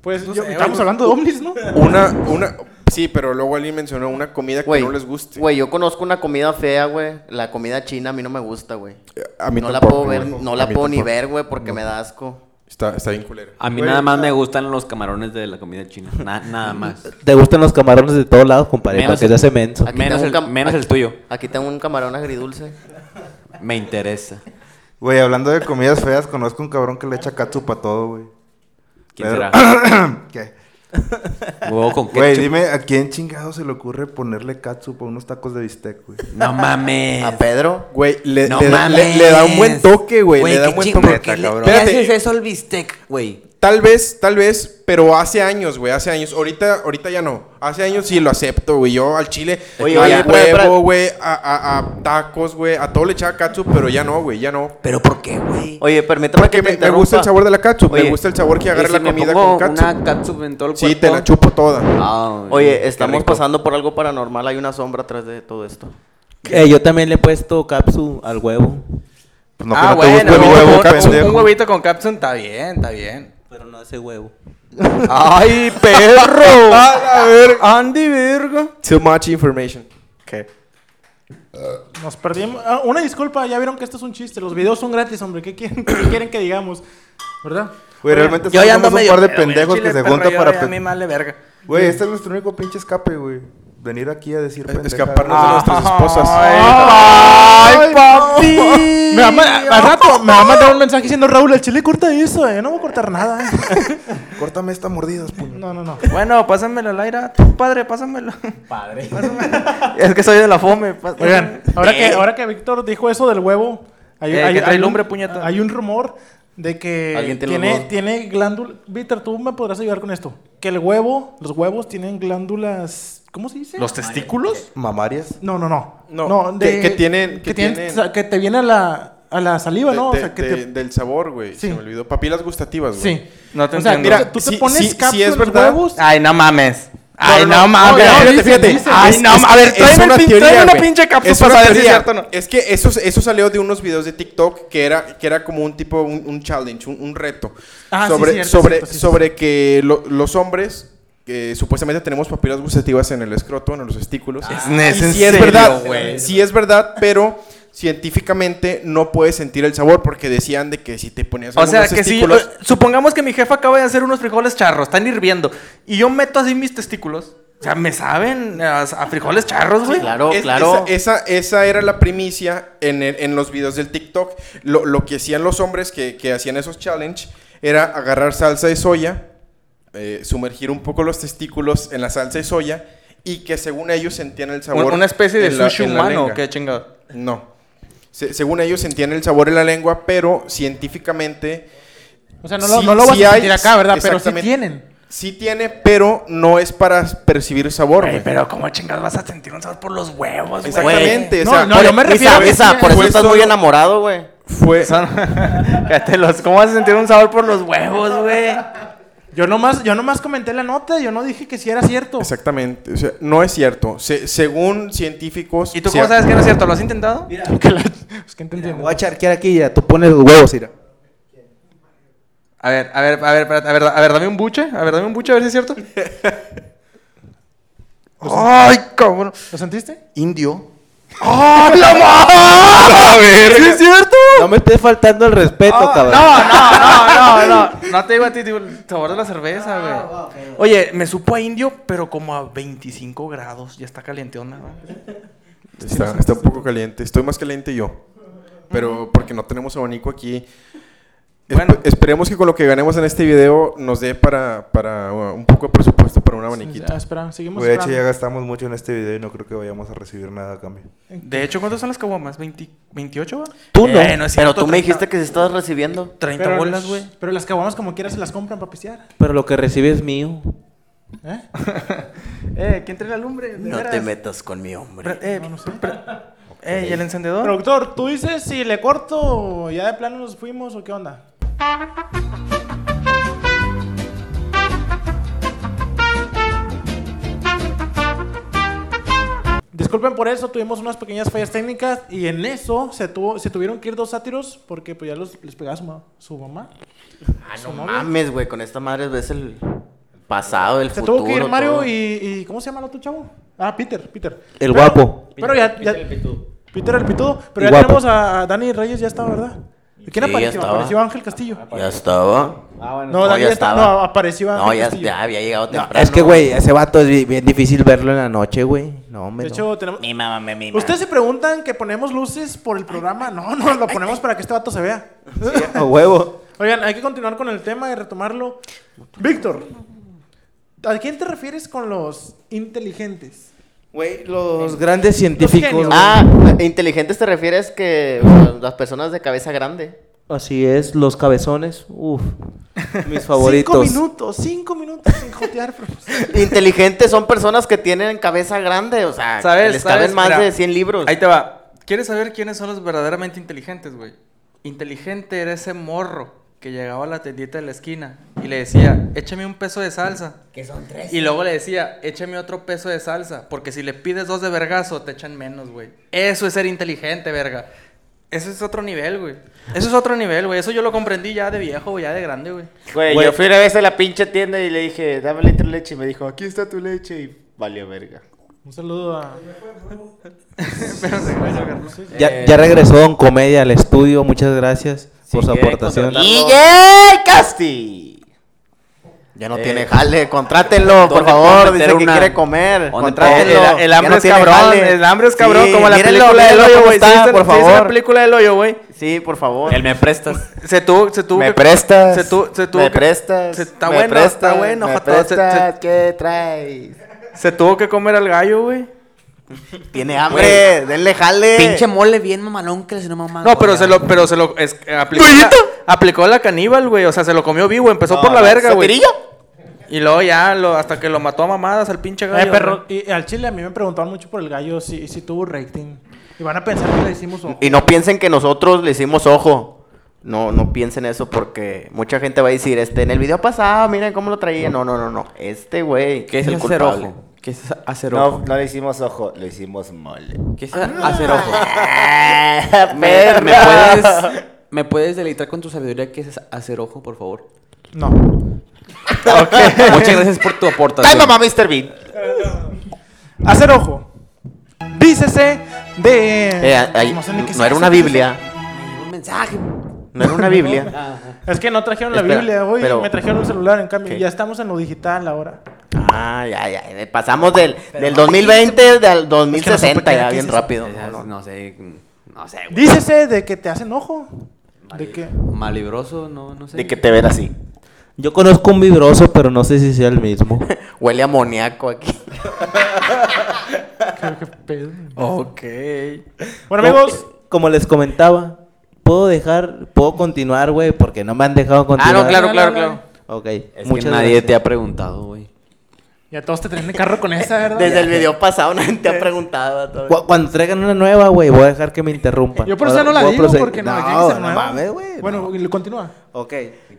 Pues No yo- sé, estamos güey. hablando de ovnis, ¿no? Una, una, sí, pero luego alguien mencionó una comida que no les guste. Güey, yo conozco una comida fea, güey. La comida china a mí no me gusta, güey. A mí No la tampoco, puedo ver, no la puedo ni ver, güey, porque me da asco. Está, está bien culero. A mí Güey, nada más me gustan los camarones de la comida china. Na- nada más. (laughs) Te gustan los camarones de todos lados, compadre. Menos Para que el- te hace menso. Aquí Menos tengo el, un cam- menos el tuyo. Aquí tengo un camarón agridulce. Me interesa. Güey, hablando de comidas feas, conozco un cabrón que le echa catsup a todo, güey. ¿Quién Pero- será? (coughs) ¿Qué? Huevo con Güey, ketchup. dime, ¿a quién chingado se le ocurre ponerle catsup a unos tacos de bistec, güey? No mames. A Pedro. Güey, le, No le da, le- mames. le da un buen toque, güey. Le da qué un buen ching- toque. ¿por qué le- cabrón. Espérate. haces eso al bistec, güey? Tal vez, tal vez, pero hace años, güey, hace años. Ahorita, ahorita ya no. Hace años sí lo acepto, güey. Yo al chile, Oye, al oye, huevo, güey, a, a- a tacos, güey, a todo le echaba catsup, pero ya no, güey, ya no. ¿Pero por qué, güey? Oye, permítame Porque que me, te me gusta el sabor de la Oye, me gusta el sabor que ¿Y agarra si la comida con catsup. una catsup en todo el Sí, cuerpo? te la chupo toda. Ah, Oye, qué estamos pasando por algo paranormal. Hay una sombra atrás de todo esto. Eh, yo también le he puesto capsu al huevo. Pues no, que ah, no te bueno, el un- huevo, un, un huevito con capsun está bien, está bien. Pero no hace huevo. ¡Ay, perro! (laughs) ¡A ver! ¡Andy, verga! Too much information. ¿Qué? Nos perdimos. Ah, una disculpa, ya vieron que esto es un chiste. Los videos son gratis, hombre. ¿Qué quieren, qué quieren que digamos? ¿Verdad? Güey, realmente Yo ya ando somos un medio par de pedo, güey. pendejos Chile, que se perro, juntan yo para... pe- A mí me vale verga. Güey, este es nuestro único pinche escape, güey. Venir aquí a decir pendejadas. Escaparnos de nuestras esposas. ¡Ay, papi! Me va, a al rato me va a mandar un mensaje diciendo Raúl, el chile corta eso, eh. No voy a cortar nada. eh". (laughs) Córtame esta mordida, puño. No, no, no. Bueno, pásamelo, Laira. Tú, padre, pásamelo. Padre. Es que soy de la fome. Oigan, ahora que, ahora que Víctor dijo eso del huevo, hay, Eh, hay- que trae hay un- lumbre, puñeta. hay un rumor de que Alguien tiene tiene, glándula. Víctor, tú me podrás ayudar con esto. Que el huevo, los huevos tienen glándulas. ¿Cómo se dice? ¿Los testículos? Mamarias. No, no, no. No, que- que tienen- que tienen- o sea, que te viene a la, a la saliva, De- ¿no? de- o sea, que de- te- Del sabor, güey. Sí. Se me olvidó. Papilas gustativas, güey. Sí. No te o sea, entiendo. mira, tú te Sí, pones sí, sí, cápsulas es verdad. huevos. Ay, no mames. Ay, no, mames. no, fíjate, fíjate. Ay, Es- no, a ver, es tráeme, una teoría, una pinche cápsula Es para saber si es cierto o no. Es que eso, eso salió de unos videos de TikTok que era, que era como un tipo, un, un challenge, un, un reto. Ah, sí, sobre, cierto, sobre, cierto, sí, sí, sobre que lo- los hombres, que supuestamente tenemos papilas gustativas en el escroto, en los testículos. Es Y en sí es verdad, güey. sí es verdad, pero científicamente no puedes sentir el sabor porque decían de que si te ponías O sea, que si... eh, supongamos que mi jefa acaba de hacer unos frijoles charros, están hirviendo, y yo meto así mis testículos. O sea, me saben a, a frijoles charros, güey. Claro, Es- claro. Esa, esa, esa era la primicia en, el- en los videos del TikTok. Lo, lo que hacían los hombres que, que hacían esos challenge era agarrar salsa de soya, eh, sumergir un poco los testículos en la salsa de soya y que según ellos sentían el sabor. Un- Una especie de sushi la humano, qué chingado. No. Se- según ellos sentían el sabor en la lengua, pero científicamente O sea, no lo, Sí- no lo vas sí a hay, sentir acá, ¿verdad? Pero sí tienen. sí tiene, pero no es para percibir sabor. Pero ¿cómo chingados vas a sentir un sabor por los huevos, güey? Exactamente. No, o sea, no, por- yo me refiero Misa, Misa, por eso estás muy enamorado, güey. fue, (laughs) ¿Cómo vas a sentir un sabor por los huevos, güey? Yo nomás, yo nomás comenté la nota, yo no dije que sí era cierto. Exactamente, o sea, no es cierto. Se- según científicos... ¿Y tú cómo sabes que no es cierto? ¿Lo has intentado? (laughs) Que la- es que. Voy a charquear aquí ya. Tú pones los huevos, mira. A ver, a ver, a ver, a ver, a ver, dame un buche. A ver, dame un buche a ver si es cierto. (laughs) Ay, cabrón. ¿Lo sentiste? Indio. ¡Ay, la madre! A ver, ¿sí es cierto? No me estés faltando el respeto, Ah, cabrón. no, no, no, no, (laughs) no. No te digo a ti, digo el sabor de la cerveza, güey. Oye, me supo a indio, pero como a 25 grados. Ya está calienteona, ¿no? Está, está un poco caliente. Estoy más caliente yo. Pero porque no tenemos abanico aquí. Bueno. esperemos que con lo que ganemos en este video nos dé para, para uh, un poco de presupuesto para un abaniquito. Ah, espera, seguimos de hecho, ya gastamos mucho en este video y no creo que vayamos a recibir nada a cambio. De hecho, ¿cuántas son las caguamas? ¿20, ¿28, va? Tú no. Eh, es Pero tú me 30 dijiste que se estabas recibiendo. 30 Pero bolas, güey. Pero las caguamas como quieras se las compran para pistear. Pero lo que recibe es mío. ¿Eh? (laughs) Eh, ¿quién trae la lumbre? No veras. te metas con mi hombre. Eh, pre- eh, ¿y el encendedor? Productor, ¿tú dices si le corto o ya de plano nos fuimos o qué onda? Disculpen por eso, tuvimos unas pequeñas fallas técnicas y en eso se, tuvo, se tuvieron que ir dos sátiros porque pues ya los, les pegaba su, ma- su mamá. Ah, Su no novia. mames, güey. Con esta madre ves el pasado, el Se futuro. tuvo que ir Mario todo. y, y- ¿Cómo se llama el otro chavo? Ah, Peter, Peter. El Pero- guapo. Pero ya, ya- Peter el pitudo. Pero Y ya guapo. tenemos a, a Dani Reyes, ya estaba, ¿verdad? ¿Quién Sí, ya apareció? estaba. Apareció Ángel Castillo. Ya estaba. No, No, ya estaba. No, apareció Ángel No, ya, Castillo. ya había llegado temprano. Es que, güey, ese vato es bi- bien difícil verlo en la noche, güey. No, hombre. De no. hecho, tenemos... Mi mamá me mima. ¿Ustedes se preguntan que ponemos luces por el programa? No, no, lo ponemos para que este vato se vea. A huevo. Oigan, hay que continuar con el tema y retomarlo. Víctor, ¿a quién te refieres con los inteligentes? Güey, los grandes científicos. Ah, inteligentes te refieres que las personas de cabeza grande. Así es, los cabezones. Uf. Mis (laughs) favoritos. Cinco minutos, cinco minutos sin jotear. pero- (laughs) Inteligentes son personas que tienen cabeza grande, o sea, ¿Sabes? les caben ¿Sabes? más Mira, de 100 libros. Ahí te va. ¿Quieres saber quiénes son los verdaderamente inteligentes, güey? Inteligente era ese morro que llegaba a la tendita de la esquina y le decía, échame un peso de salsa. Que son tres. Y luego le decía, échame otro peso de salsa, porque si le pides dos de vergazo, te echan menos, güey. Eso es ser inteligente, verga. Eso es otro nivel, güey. Eso es otro nivel, güey. Eso yo lo comprendí ya de viejo, güey, ya de grande, güey. Güey, Güey. yo fui una vez a la pinche tienda y le dije, dame litro de leche. Y me dijo, aquí está tu leche. Y valió verga. Un saludo a... (laughs) Ya, ya regresó Don Comedia al estudio. Muchas gracias por su aportación. ¡DJ Casti! Ya no Eh, tiene jale, contrátenlo, por ¿dónde favor. Dice meter que una- quiere comer. ¿Dónde Contrátenlo. El, el hambre no es cabrón, jale. el hambre es cabrón, Sí, como la mírenlo, película del hoyo, güey. ¿Sí está, viste- por sí viste la favor. película del hoyo, güey? Sí, por favor. Él me prestas. Se tuvo, se tuvo ¿Me que- prestas? Se tuvo, se tuvo ¿Me que- prestas? se- está ¿Me bueno, prestas? está bueno, ¿Me joto, se- se- prestas? ¿Qué traes? Se tuvo que comer al gallo, güey. Tiene hambre, denle jale. Pinche mole bien mamalón que le no mamá. No, pero se lo, pero se lo, es, aplicó, la, aplicó la caníbal, güey. O sea, se lo comió vivo, empezó No, por la verga, güey. Y luego ya, lo, hasta que lo mató a mamadas al pinche gallo. Eh, perro, y al chile a mí me preguntaban mucho por el gallo si, si tuvo rating. Y van a pensar que le hicimos ojo. Y no piensen que nosotros le hicimos ojo. No, no piensen eso porque mucha gente va a decir, este, en el video pasado, miren cómo lo traía. No, no, no, no. Este güey ¿Qué es el hacer culpable. ojo? ¿Qué es hacer No, ojo? no le hicimos ojo, le hicimos mole. ¿Qué es hacer ojo? (laughs) Perro. ¿Me puedes, ¿Me puedes deleitar con tu sabiduría qué es hacer ojo, por favor? No. Muchas gracias por tu ¡Ay, aportación. mamá, Mr. Bean! Hacer ojo. Dícese de... Eh, sé no, sea era una ¿qué es Biblia. Me un mensaje. No era una Biblia. Es que no trajeron la Espera, Biblia hoy, pero- me trajeron un celular, en cambio. Ya estamos en lo digital ahora. Ah, ya, ya. Pasamos del, del 2020 al 2060, ya, bien rápido. No, no sé, no sé, güey. Dícese de que te hace enojo. De que... Malibroso, no, no sé. De que te ven así. Yo conozco un vibroso, pero no sé si sea el mismo. (laughs) Huele a amoníaco aquí. Ok. Bueno, amigos, Como, les comentaba, puedo dejar, puedo continuar, güey, porque no me han dejado Ah, continuar. no, claro, claro, claro. Ok, Es muchas que nadie gracias. te ha preguntado, güey. Ya todos te traen el carro con esa, ¿verdad? Desde el video pasado nadie te ha (laughs) preguntado. todo. Cu- Cuando traigan una nueva, güey, voy a dejar que me interrumpan. Yo por eso no la digo, porque no, no, tiene que ser no nueva. mames, güey. Bueno, y continúa. Ok.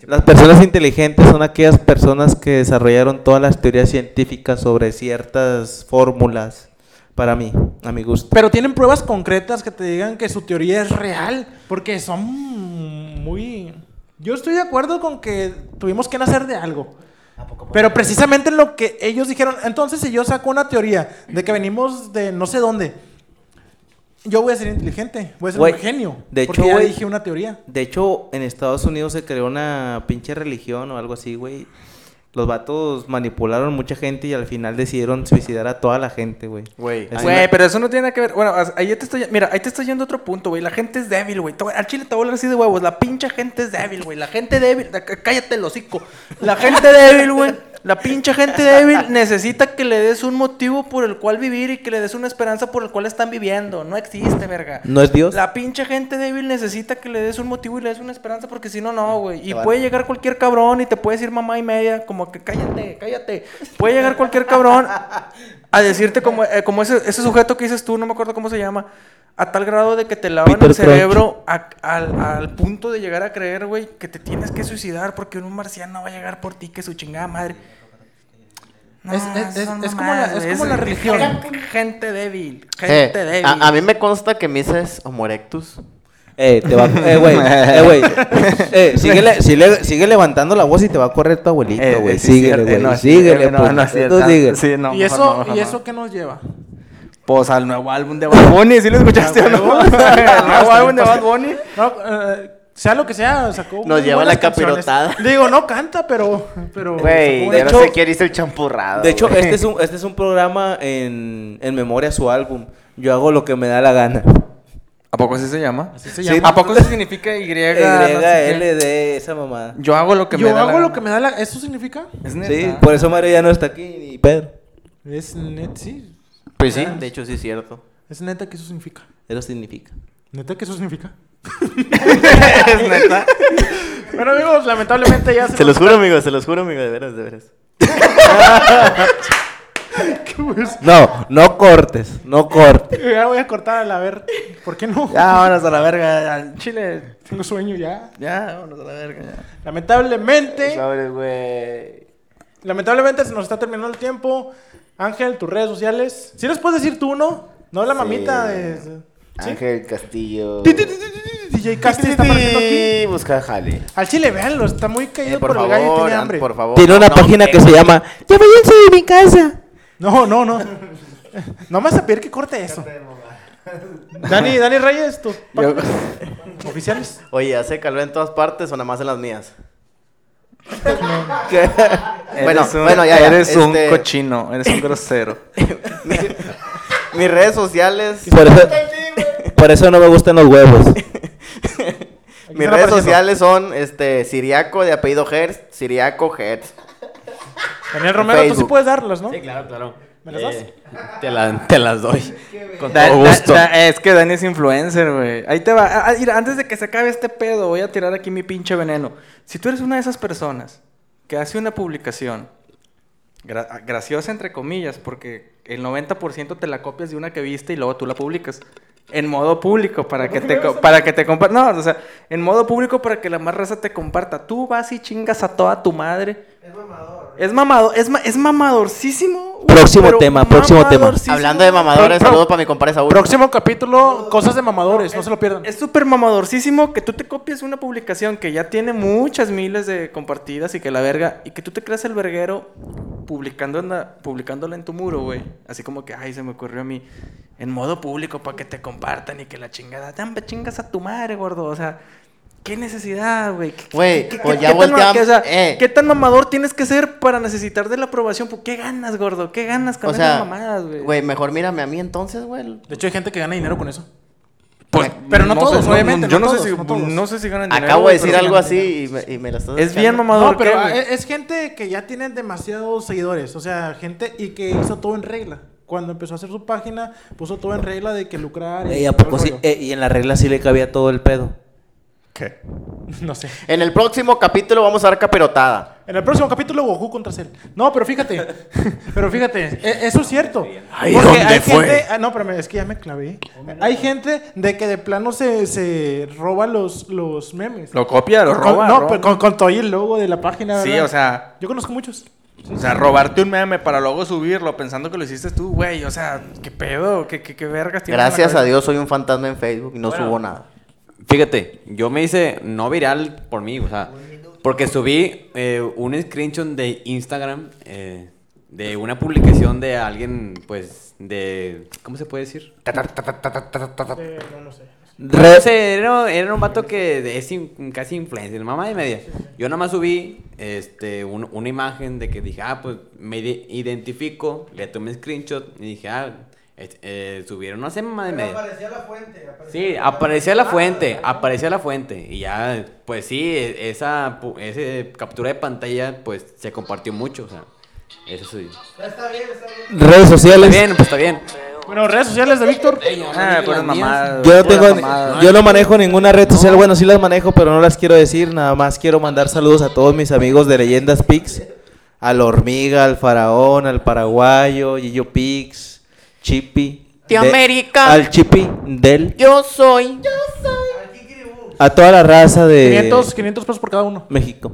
Las personas inteligentes son aquellas personas que desarrollaron todas las teorías científicas sobre ciertas fórmulas. Para mí, a mi gusto. Pero tienen pruebas concretas que te digan que su teoría es real, porque son muy... Yo estoy de acuerdo con que tuvimos que nacer de algo. Pero precisamente en lo que ellos dijeron, entonces si yo saco una teoría de que venimos de no sé dónde, yo voy a ser inteligente, voy a ser Güey, un genio. de porque hecho, ya güey, dije una teoría. De hecho, en Estados Unidos se creó una pinche religión o algo así, güey. Los vatos manipularon mucha gente y al final decidieron suicidar a toda la gente, güey. Güey, Es Güey, una- pero eso no tiene nada que ver. Bueno, ahí te estoy. Mira, ahí te estoy yendo a otro punto, güey. La gente es débil, güey. Al chile te voy a hablar así de huevos. La pinche gente es débil, güey. La gente débil. Cállate el hocico. La gente débil, güey. La pinche gente débil (laughs) necesita que le des un motivo por el cual vivir y que le des una esperanza por el cual están viviendo. No existe, verga. ¿No es Dios? La pinche gente débil necesita que le des un motivo y le des una esperanza porque si no, no, güey. Y puede llegar cualquier cabrón y te puede decir mamá y media, como que cállate, cállate. Puede llegar cualquier cabrón a decirte como, eh, como ese, ese sujeto que dices tú, no me acuerdo cómo se llama, a tal grado de que te lavan Peter el cerebro a- al, al punto de llegar a creer, güey, que te tienes que suicidar porque un marciano va a llegar por ti, que su chingada madre. No, Es- es- es- son es como la- es como la religión. Gente, débil, Sí. gente débil. A, a mí me consta que Misa es Homo erectus. Eh, te va, eh, güey, (laughs) eh, güey. Eh, síguele, sigue, sigue levantando la voz y te va a correr tu abuelito, Eh, güey. eh, sí, síguele, güey. síguele, eh, no, pues. síguele. sí, no, ¿Y eso, ¿y no. eso qué nos lleva? Pues al nuevo álbum de Bad Bunny, ¿sí lo escuchaste o no? El nuevo (laughs) álbum de Bad Bunny. No, eh, sea lo que sea, sacó Nos lleva la canciones. capirotada. Digo, no canta, pero... pero Güey, yo buenas- no sé quién hizo el champurrado. De hecho, este es un, este es un programa en, en memoria a su álbum. Yo hago lo que me da la gana. ¿A poco así se llama? Así se Sí. llama. ¿A poco eso significa Y? Y, no sé qué? L, D, esa mamada. Yo hago lo que Yo me da la hago lo gana. que me da la... ¿Eso significa? Es neta. Sí, por eso Mario ya no está aquí, ni Pedro. Es net, sí. Pues sí, de hecho sí es cierto. Es neta que eso significa. Eso significa. ¿Neta que eso significa? (laughs) es neta. Bueno, amigos, lamentablemente ya se, Se los juro, amigos, se los juro, amigos, de veras, de veras. (laughs) No, no cortes, no cortes. (laughs) Ya voy a cortar a la ver. ¿Por qué no? Ya, vámonos a la verga. Al Chile. Tengo sueño ya. Ya, vámonos a la verga. Ya. Lamentablemente, Sabes, güey. lamentablemente se nos está terminando el tiempo. Ángel, tus redes sociales. ¿Sí les puedes decir tú, no? No la mamita de... ¿Sí? Ángel Castillo. Ti, ti, ti, ti, ti, ti, DJ Casti está apareciendo aquí. Busca jale. Al chile, véanlo, está muy caído Eh, por el gallo y tiene hambre. por favor. Tiene una página que se llama Ya váyanse de mi casa. No, no, no. No me vas a pedir que corte eso. Dani, Dani Reyes, tus oficiales. Oye, ¿hace calor en todas partes o nada más en las mías? Eres Bueno, un- bueno, ya, ya, Eres un este- cochino, eres un grosero. (laughs) Mi- Mis redes sociales. Por eso, por eso no me gustan los huevos. (laughs) Mis redes sociales son este Siriaco de apellido Hertz, Siriaco Hertz. Daniel Romero, tú sí puedes darlas, ¿no? Sí, claro, claro. ¿Me las das? Eh, te, la- te las doy. Con Da- todo da- gusto. da- es que Dani es influencer, güey. Ahí te va. Ah, ah, mira, antes de que se acabe este pedo, voy a tirar aquí mi pinche veneno. Si tú eres una de esas personas que hace una publicación gra- graciosa, entre comillas, porque el 90% te la copias de una que viste y luego tú la publicas. En modo público, para que te, para que te comparta. No, o sea, en modo público para que la más raza te comparta. Tú vas y chingas a toda tu madre. Es mamador. Es mamador, es, ma- es mamadorcísimo. güey, Próximo pero tema, próximo tema. Hablando de mamadores, Pro- saludo para mi compadre Saúl. Próximo capítulo, cosas de mamadores, no se lo pierdan. Es súper mamadorcísimo que tú te copies una publicación que ya tiene muchas miles de compartidas y que la verga, y que tú te creas el verguero publicando en la- publicándola en tu muro, güey. Así como que, ay, se me ocurrió a mí, en modo público para que te compartan y que la chingada, dame chingas a tu madre, gordo. O sea, ¿Qué necesidad, güey? ¿Qué- Güey, qué- pues ya qué tan ma- volteamos- que, o sea, eh. ¿Qué tan mamador tienes que ser para necesitar de la aprobación? ¿Por qué ganas, gordo? ¿Qué ganas con O esas sea, mamadas, güey? güey, mejor mírame a mí entonces, güey. De hecho, hay gente que gana dinero con eso. Pues, pero no todos, obviamente, Yo no no, todos, sé si, no todos. no sé si ganan dinero. Acabo de decir algo así y me, y me la estás Es bien mamador. No, pero ¿qué, güey? es, es gente que ya tiene demasiados seguidores. O sea, gente y que hizo todo en regla. Cuando empezó a hacer su página, puso todo en regla de que lucrar. Ey, ¿a poco sí? Eh, y en la regla sí le cabía todo el pedo. ¿Qué? (laughs) No sé. En el próximo capítulo vamos a dar capirotada. En el próximo capítulo, Goku contra Cell. No, pero fíjate. (laughs) pero fíjate, e- eso es cierto. Ay, Porque ¿dónde hay fue? gente. ah, no, espérame, es que ya me clavé. Hay gente de que de plano se, se roba los, los memes. Lo copia, lo Con- roba. no, roba. pero con, con todo y el logo de la página. Sí, ¿verdad? o sea, Yo conozco muchos. o sea, robarte un meme para luego subirlo pensando que lo hiciste tú, güey. O sea, ¿qué pedo? ¿Qué, qué, qué vergas tienes en la Gracias a cabeza? Dios soy un fantasma en Facebook y no Bueno. subo nada. Fíjate, yo me hice no viral por mí, o sea, porque subí eh, un screenshot de Instagram eh, de una publicación de alguien, pues, de. ¿Cómo se puede decir? Eh, no, no sé. No sé, era, era un vato que es in- casi influencer, mamá de media. Yo nada más subí este, un- una imagen de que dije, ah, pues me ide- identifico, le tomé screenshot y dije, ah, eh, subieron, sé, mamá de media. Aparecía la fuente. Sí, aparecía la fuente, aparecía la fuente. Y ya, pues sí, e- esa, pu- ese captura de pantalla, pues se compartió mucho, o sea, eso sí. Redes sociales. Está bien, pues está bien. Bueno, redes sociales de Víctor. Ah. Yo no tengo, yo no manejo ninguna red social, bueno, sí las manejo, pero no las quiero decir, nada más quiero mandar saludos a todos mis amigos de Leyendas Pix, al Hormiga, al Faraón, al Paraguayo, Gillo Pix, Tío de- América. Al Chippy, del, Yo soy. a toda la raza de 500, 500 pesos por cada uno. México.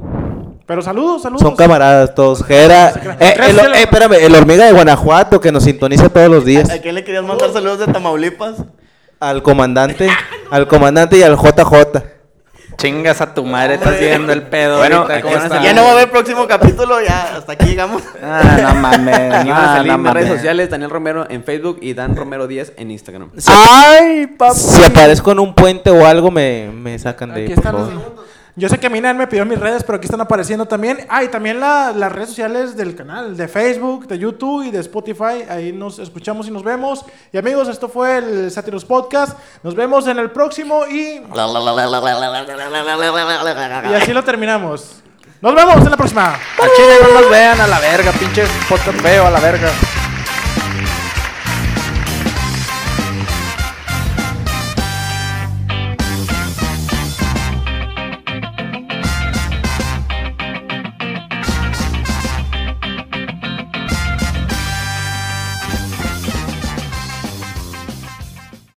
Pero saludos, saludos. Son camaradas todos. Jera, eh, el, eh, espérame, el Hormiga de Guanajuato que nos sintoniza todos los días. ¿A quién le querías mandar saludos de Tamaulipas? Al comandante, al comandante y al JJ. Chingas a tu madre, estás viendo el pedo. Bueno, ahorita, Ya no va a haber próximo capítulo, ya hasta aquí llegamos. Ah, no mames. (laughs) Aquí van a salir no mis redes sociales, Daniel Romero en Facebook y Dan Romero 10 en Instagram. ¡Ay, Si aparezco en un puente o algo, me, me sacan de ahí, Aquí por están. favor. Yo sé que Minan me pidió mis redes, pero aquí están apareciendo también. Ah, y también la- las redes sociales del canal, de Facebook, de YouTube y de Spotify. Ahí nos escuchamos y nos vemos. Y amigos, esto fue el Satirus Podcast. Nos vemos en el próximo y, y así lo terminamos. Nos vemos en la próxima. A Chile no nos vean a la verga, pinches podcast a la verga.